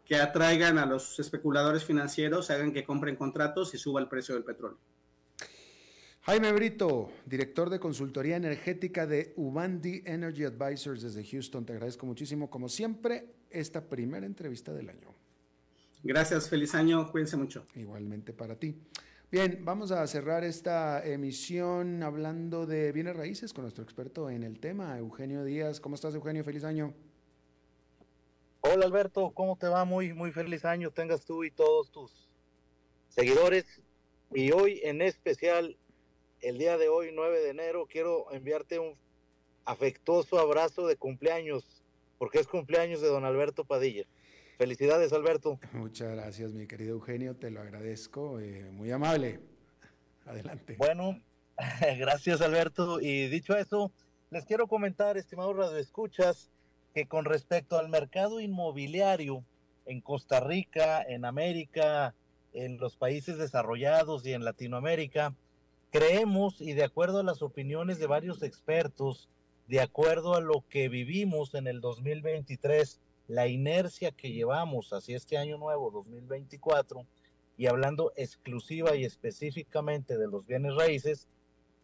que atraigan a los especuladores financieros, hagan que compren contratos y suba el precio del petróleo. Jaime Brito, director de consultoría energética de Ubandi Energy Advisors desde Houston, te agradezco muchísimo, como siempre, esta primera entrevista del año. Gracias, feliz año, cuídense mucho. Igualmente para ti. Bien, vamos a cerrar esta emisión hablando de bienes raíces con nuestro experto en el tema, Eugenio Díaz. ¿Cómo estás, Eugenio? Feliz año. Hola, Alberto, ¿cómo te va? Muy, muy feliz año tengas tú y todos tus seguidores. Y hoy en especial, el día de hoy, 9 de enero, quiero enviarte un afectuoso abrazo de cumpleaños, porque es cumpleaños de don Alberto Padilla. Felicidades, Alberto. Muchas gracias, mi querido Eugenio, te lo agradezco, eh, muy amable. Adelante. Bueno, gracias, Alberto. Y dicho eso, les quiero comentar, estimados radioescuchas, que con respecto al mercado inmobiliario en Costa Rica, en América, en los países desarrollados y en Latinoamérica, creemos y de acuerdo a las opiniones de varios expertos, de acuerdo a lo que vivimos en el 2023, la inercia que llevamos hacia este año nuevo 2024 y hablando exclusiva y específicamente de los bienes raíces,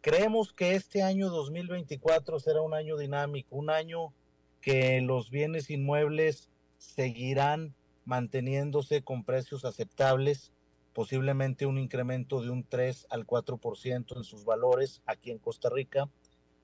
creemos que este año 2024 será un año dinámico, un año que los bienes inmuebles seguirán manteniéndose con precios aceptables, posiblemente un incremento de un 3 al 4% en sus valores aquí en Costa Rica.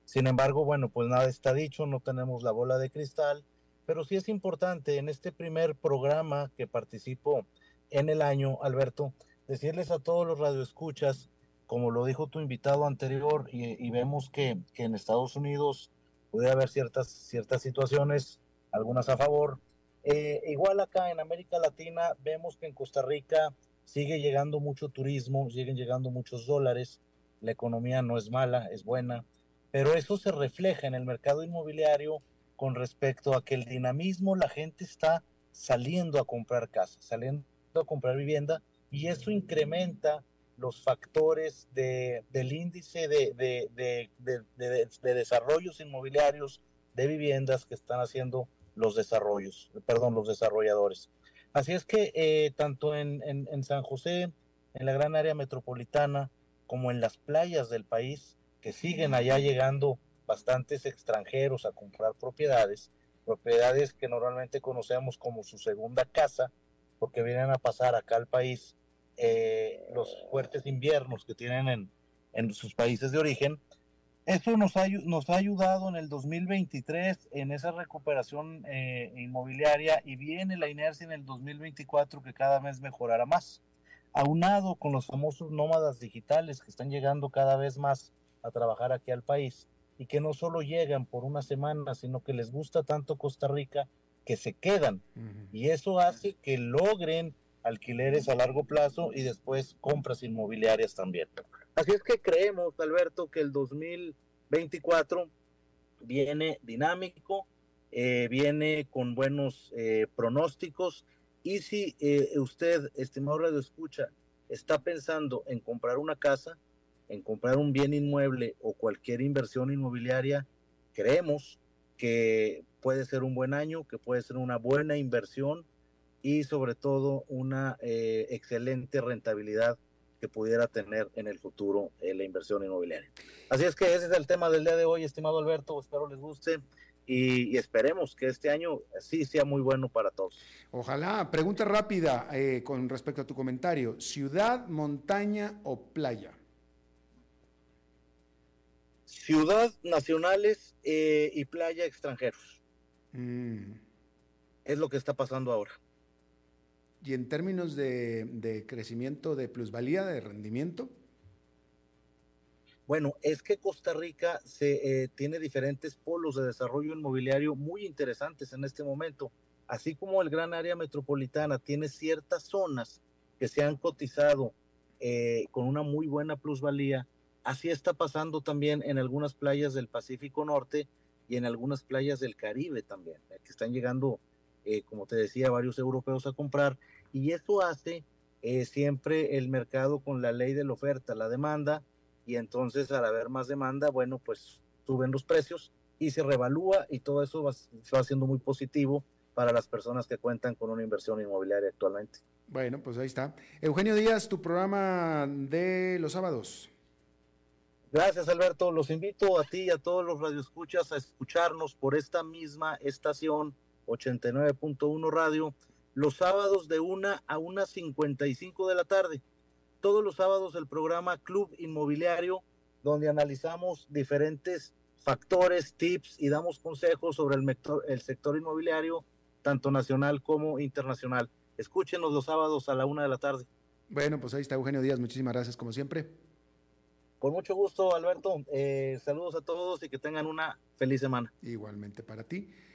Sin embargo, bueno, pues nada está dicho, no tenemos la bola de cristal pero sí es importante en este primer programa que participo en el año, Alberto, decirles a todos los radioescuchas, como lo dijo tu invitado anterior, y, vemos que, en Estados Unidos puede haber ciertas, ciertas situaciones, algunas a favor. Eh, igual acá en América Latina vemos que en Costa Rica sigue llegando mucho turismo, siguen llegando muchos dólares, la economía no es mala, es buena, pero eso se refleja en el mercado inmobiliario con respecto a que el dinamismo, la gente está saliendo a comprar casa, saliendo a comprar vivienda y eso incrementa los factores de, del índice de, de, de, desarrollos inmobiliarios de viviendas que están haciendo los desarrollos, perdón, los desarrolladores. Así es que eh, tanto en, en, San José, en la gran área metropolitana, como en las playas del país, que siguen allá llegando bastantes extranjeros a comprar propiedades, propiedades que normalmente conocemos como su segunda casa, porque vienen a pasar acá al país eh, los fuertes inviernos que tienen en, en sus países de origen. Eso nos ha, nos ha ayudado en el 2023 en esa recuperación eh, inmobiliaria y viene la inercia en el 2024 que cada vez mejorará más. Aunado con los famosos nómadas digitales que están llegando cada vez más a trabajar aquí al país y que no solo llegan por una semana, sino que les gusta tanto Costa Rica que se quedan. Y eso hace que logren alquileres a largo plazo y después compras inmobiliarias también. Así es que creemos, Alberto, que el 2024 viene dinámico, eh, viene con buenos eh, pronósticos. Y si eh, usted, estimado Radio Escucha, está pensando en comprar una casa, en comprar un bien inmueble o cualquier inversión inmobiliaria, creemos que puede ser un buen año, que puede ser una buena inversión y sobre todo una eh, excelente rentabilidad que pudiera tener en el futuro eh, la inversión inmobiliaria. Así es que ese es el tema del día de hoy, estimado Alberto, espero les guste y, esperemos que este año sí sea muy bueno para todos. Ojalá. Pregunta rápida eh, con respecto a tu comentario. ¿Ciudad, montaña o playa? Ciudad nacionales y playa extranjeros. Mm. Es lo que está pasando ahora. Y en términos de, crecimiento de plusvalía, de rendimiento. Bueno, es que Costa Rica eh, tiene diferentes polos de desarrollo inmobiliario muy interesantes en este momento, así como el gran área metropolitana tiene ciertas zonas que se han cotizado eh, con una muy buena plusvalía. Así está pasando también en algunas playas del Pacífico Norte y en algunas playas del Caribe también, eh, que están llegando, como te decía, varios europeos a comprar y eso hace eh, siempre el mercado con la ley de la oferta, la demanda, y entonces al haber más demanda, bueno, pues suben los precios y se revalúa y todo eso va, va siendo muy positivo para las personas que cuentan con una inversión inmobiliaria actualmente. Bueno, pues ahí está. Eugenio Díaz, tu programa de los sábados. Gracias, Alberto. Los invito a ti y a todos los radioescuchas a escucharnos por esta misma estación 89.1 Radio los sábados de una a una 55 de la tarde. Todos los sábados el programa Club Inmobiliario, donde analizamos diferentes factores, tips y damos consejos sobre el, el sector inmobiliario, tanto nacional como internacional. Escúchenos los sábados a la una de la tarde. Bueno, pues ahí está Eugenio Díaz. Muchísimas gracias, como siempre. Con mucho gusto, Alberto. Eh, saludos a todos y que tengan una feliz semana. Igualmente para ti.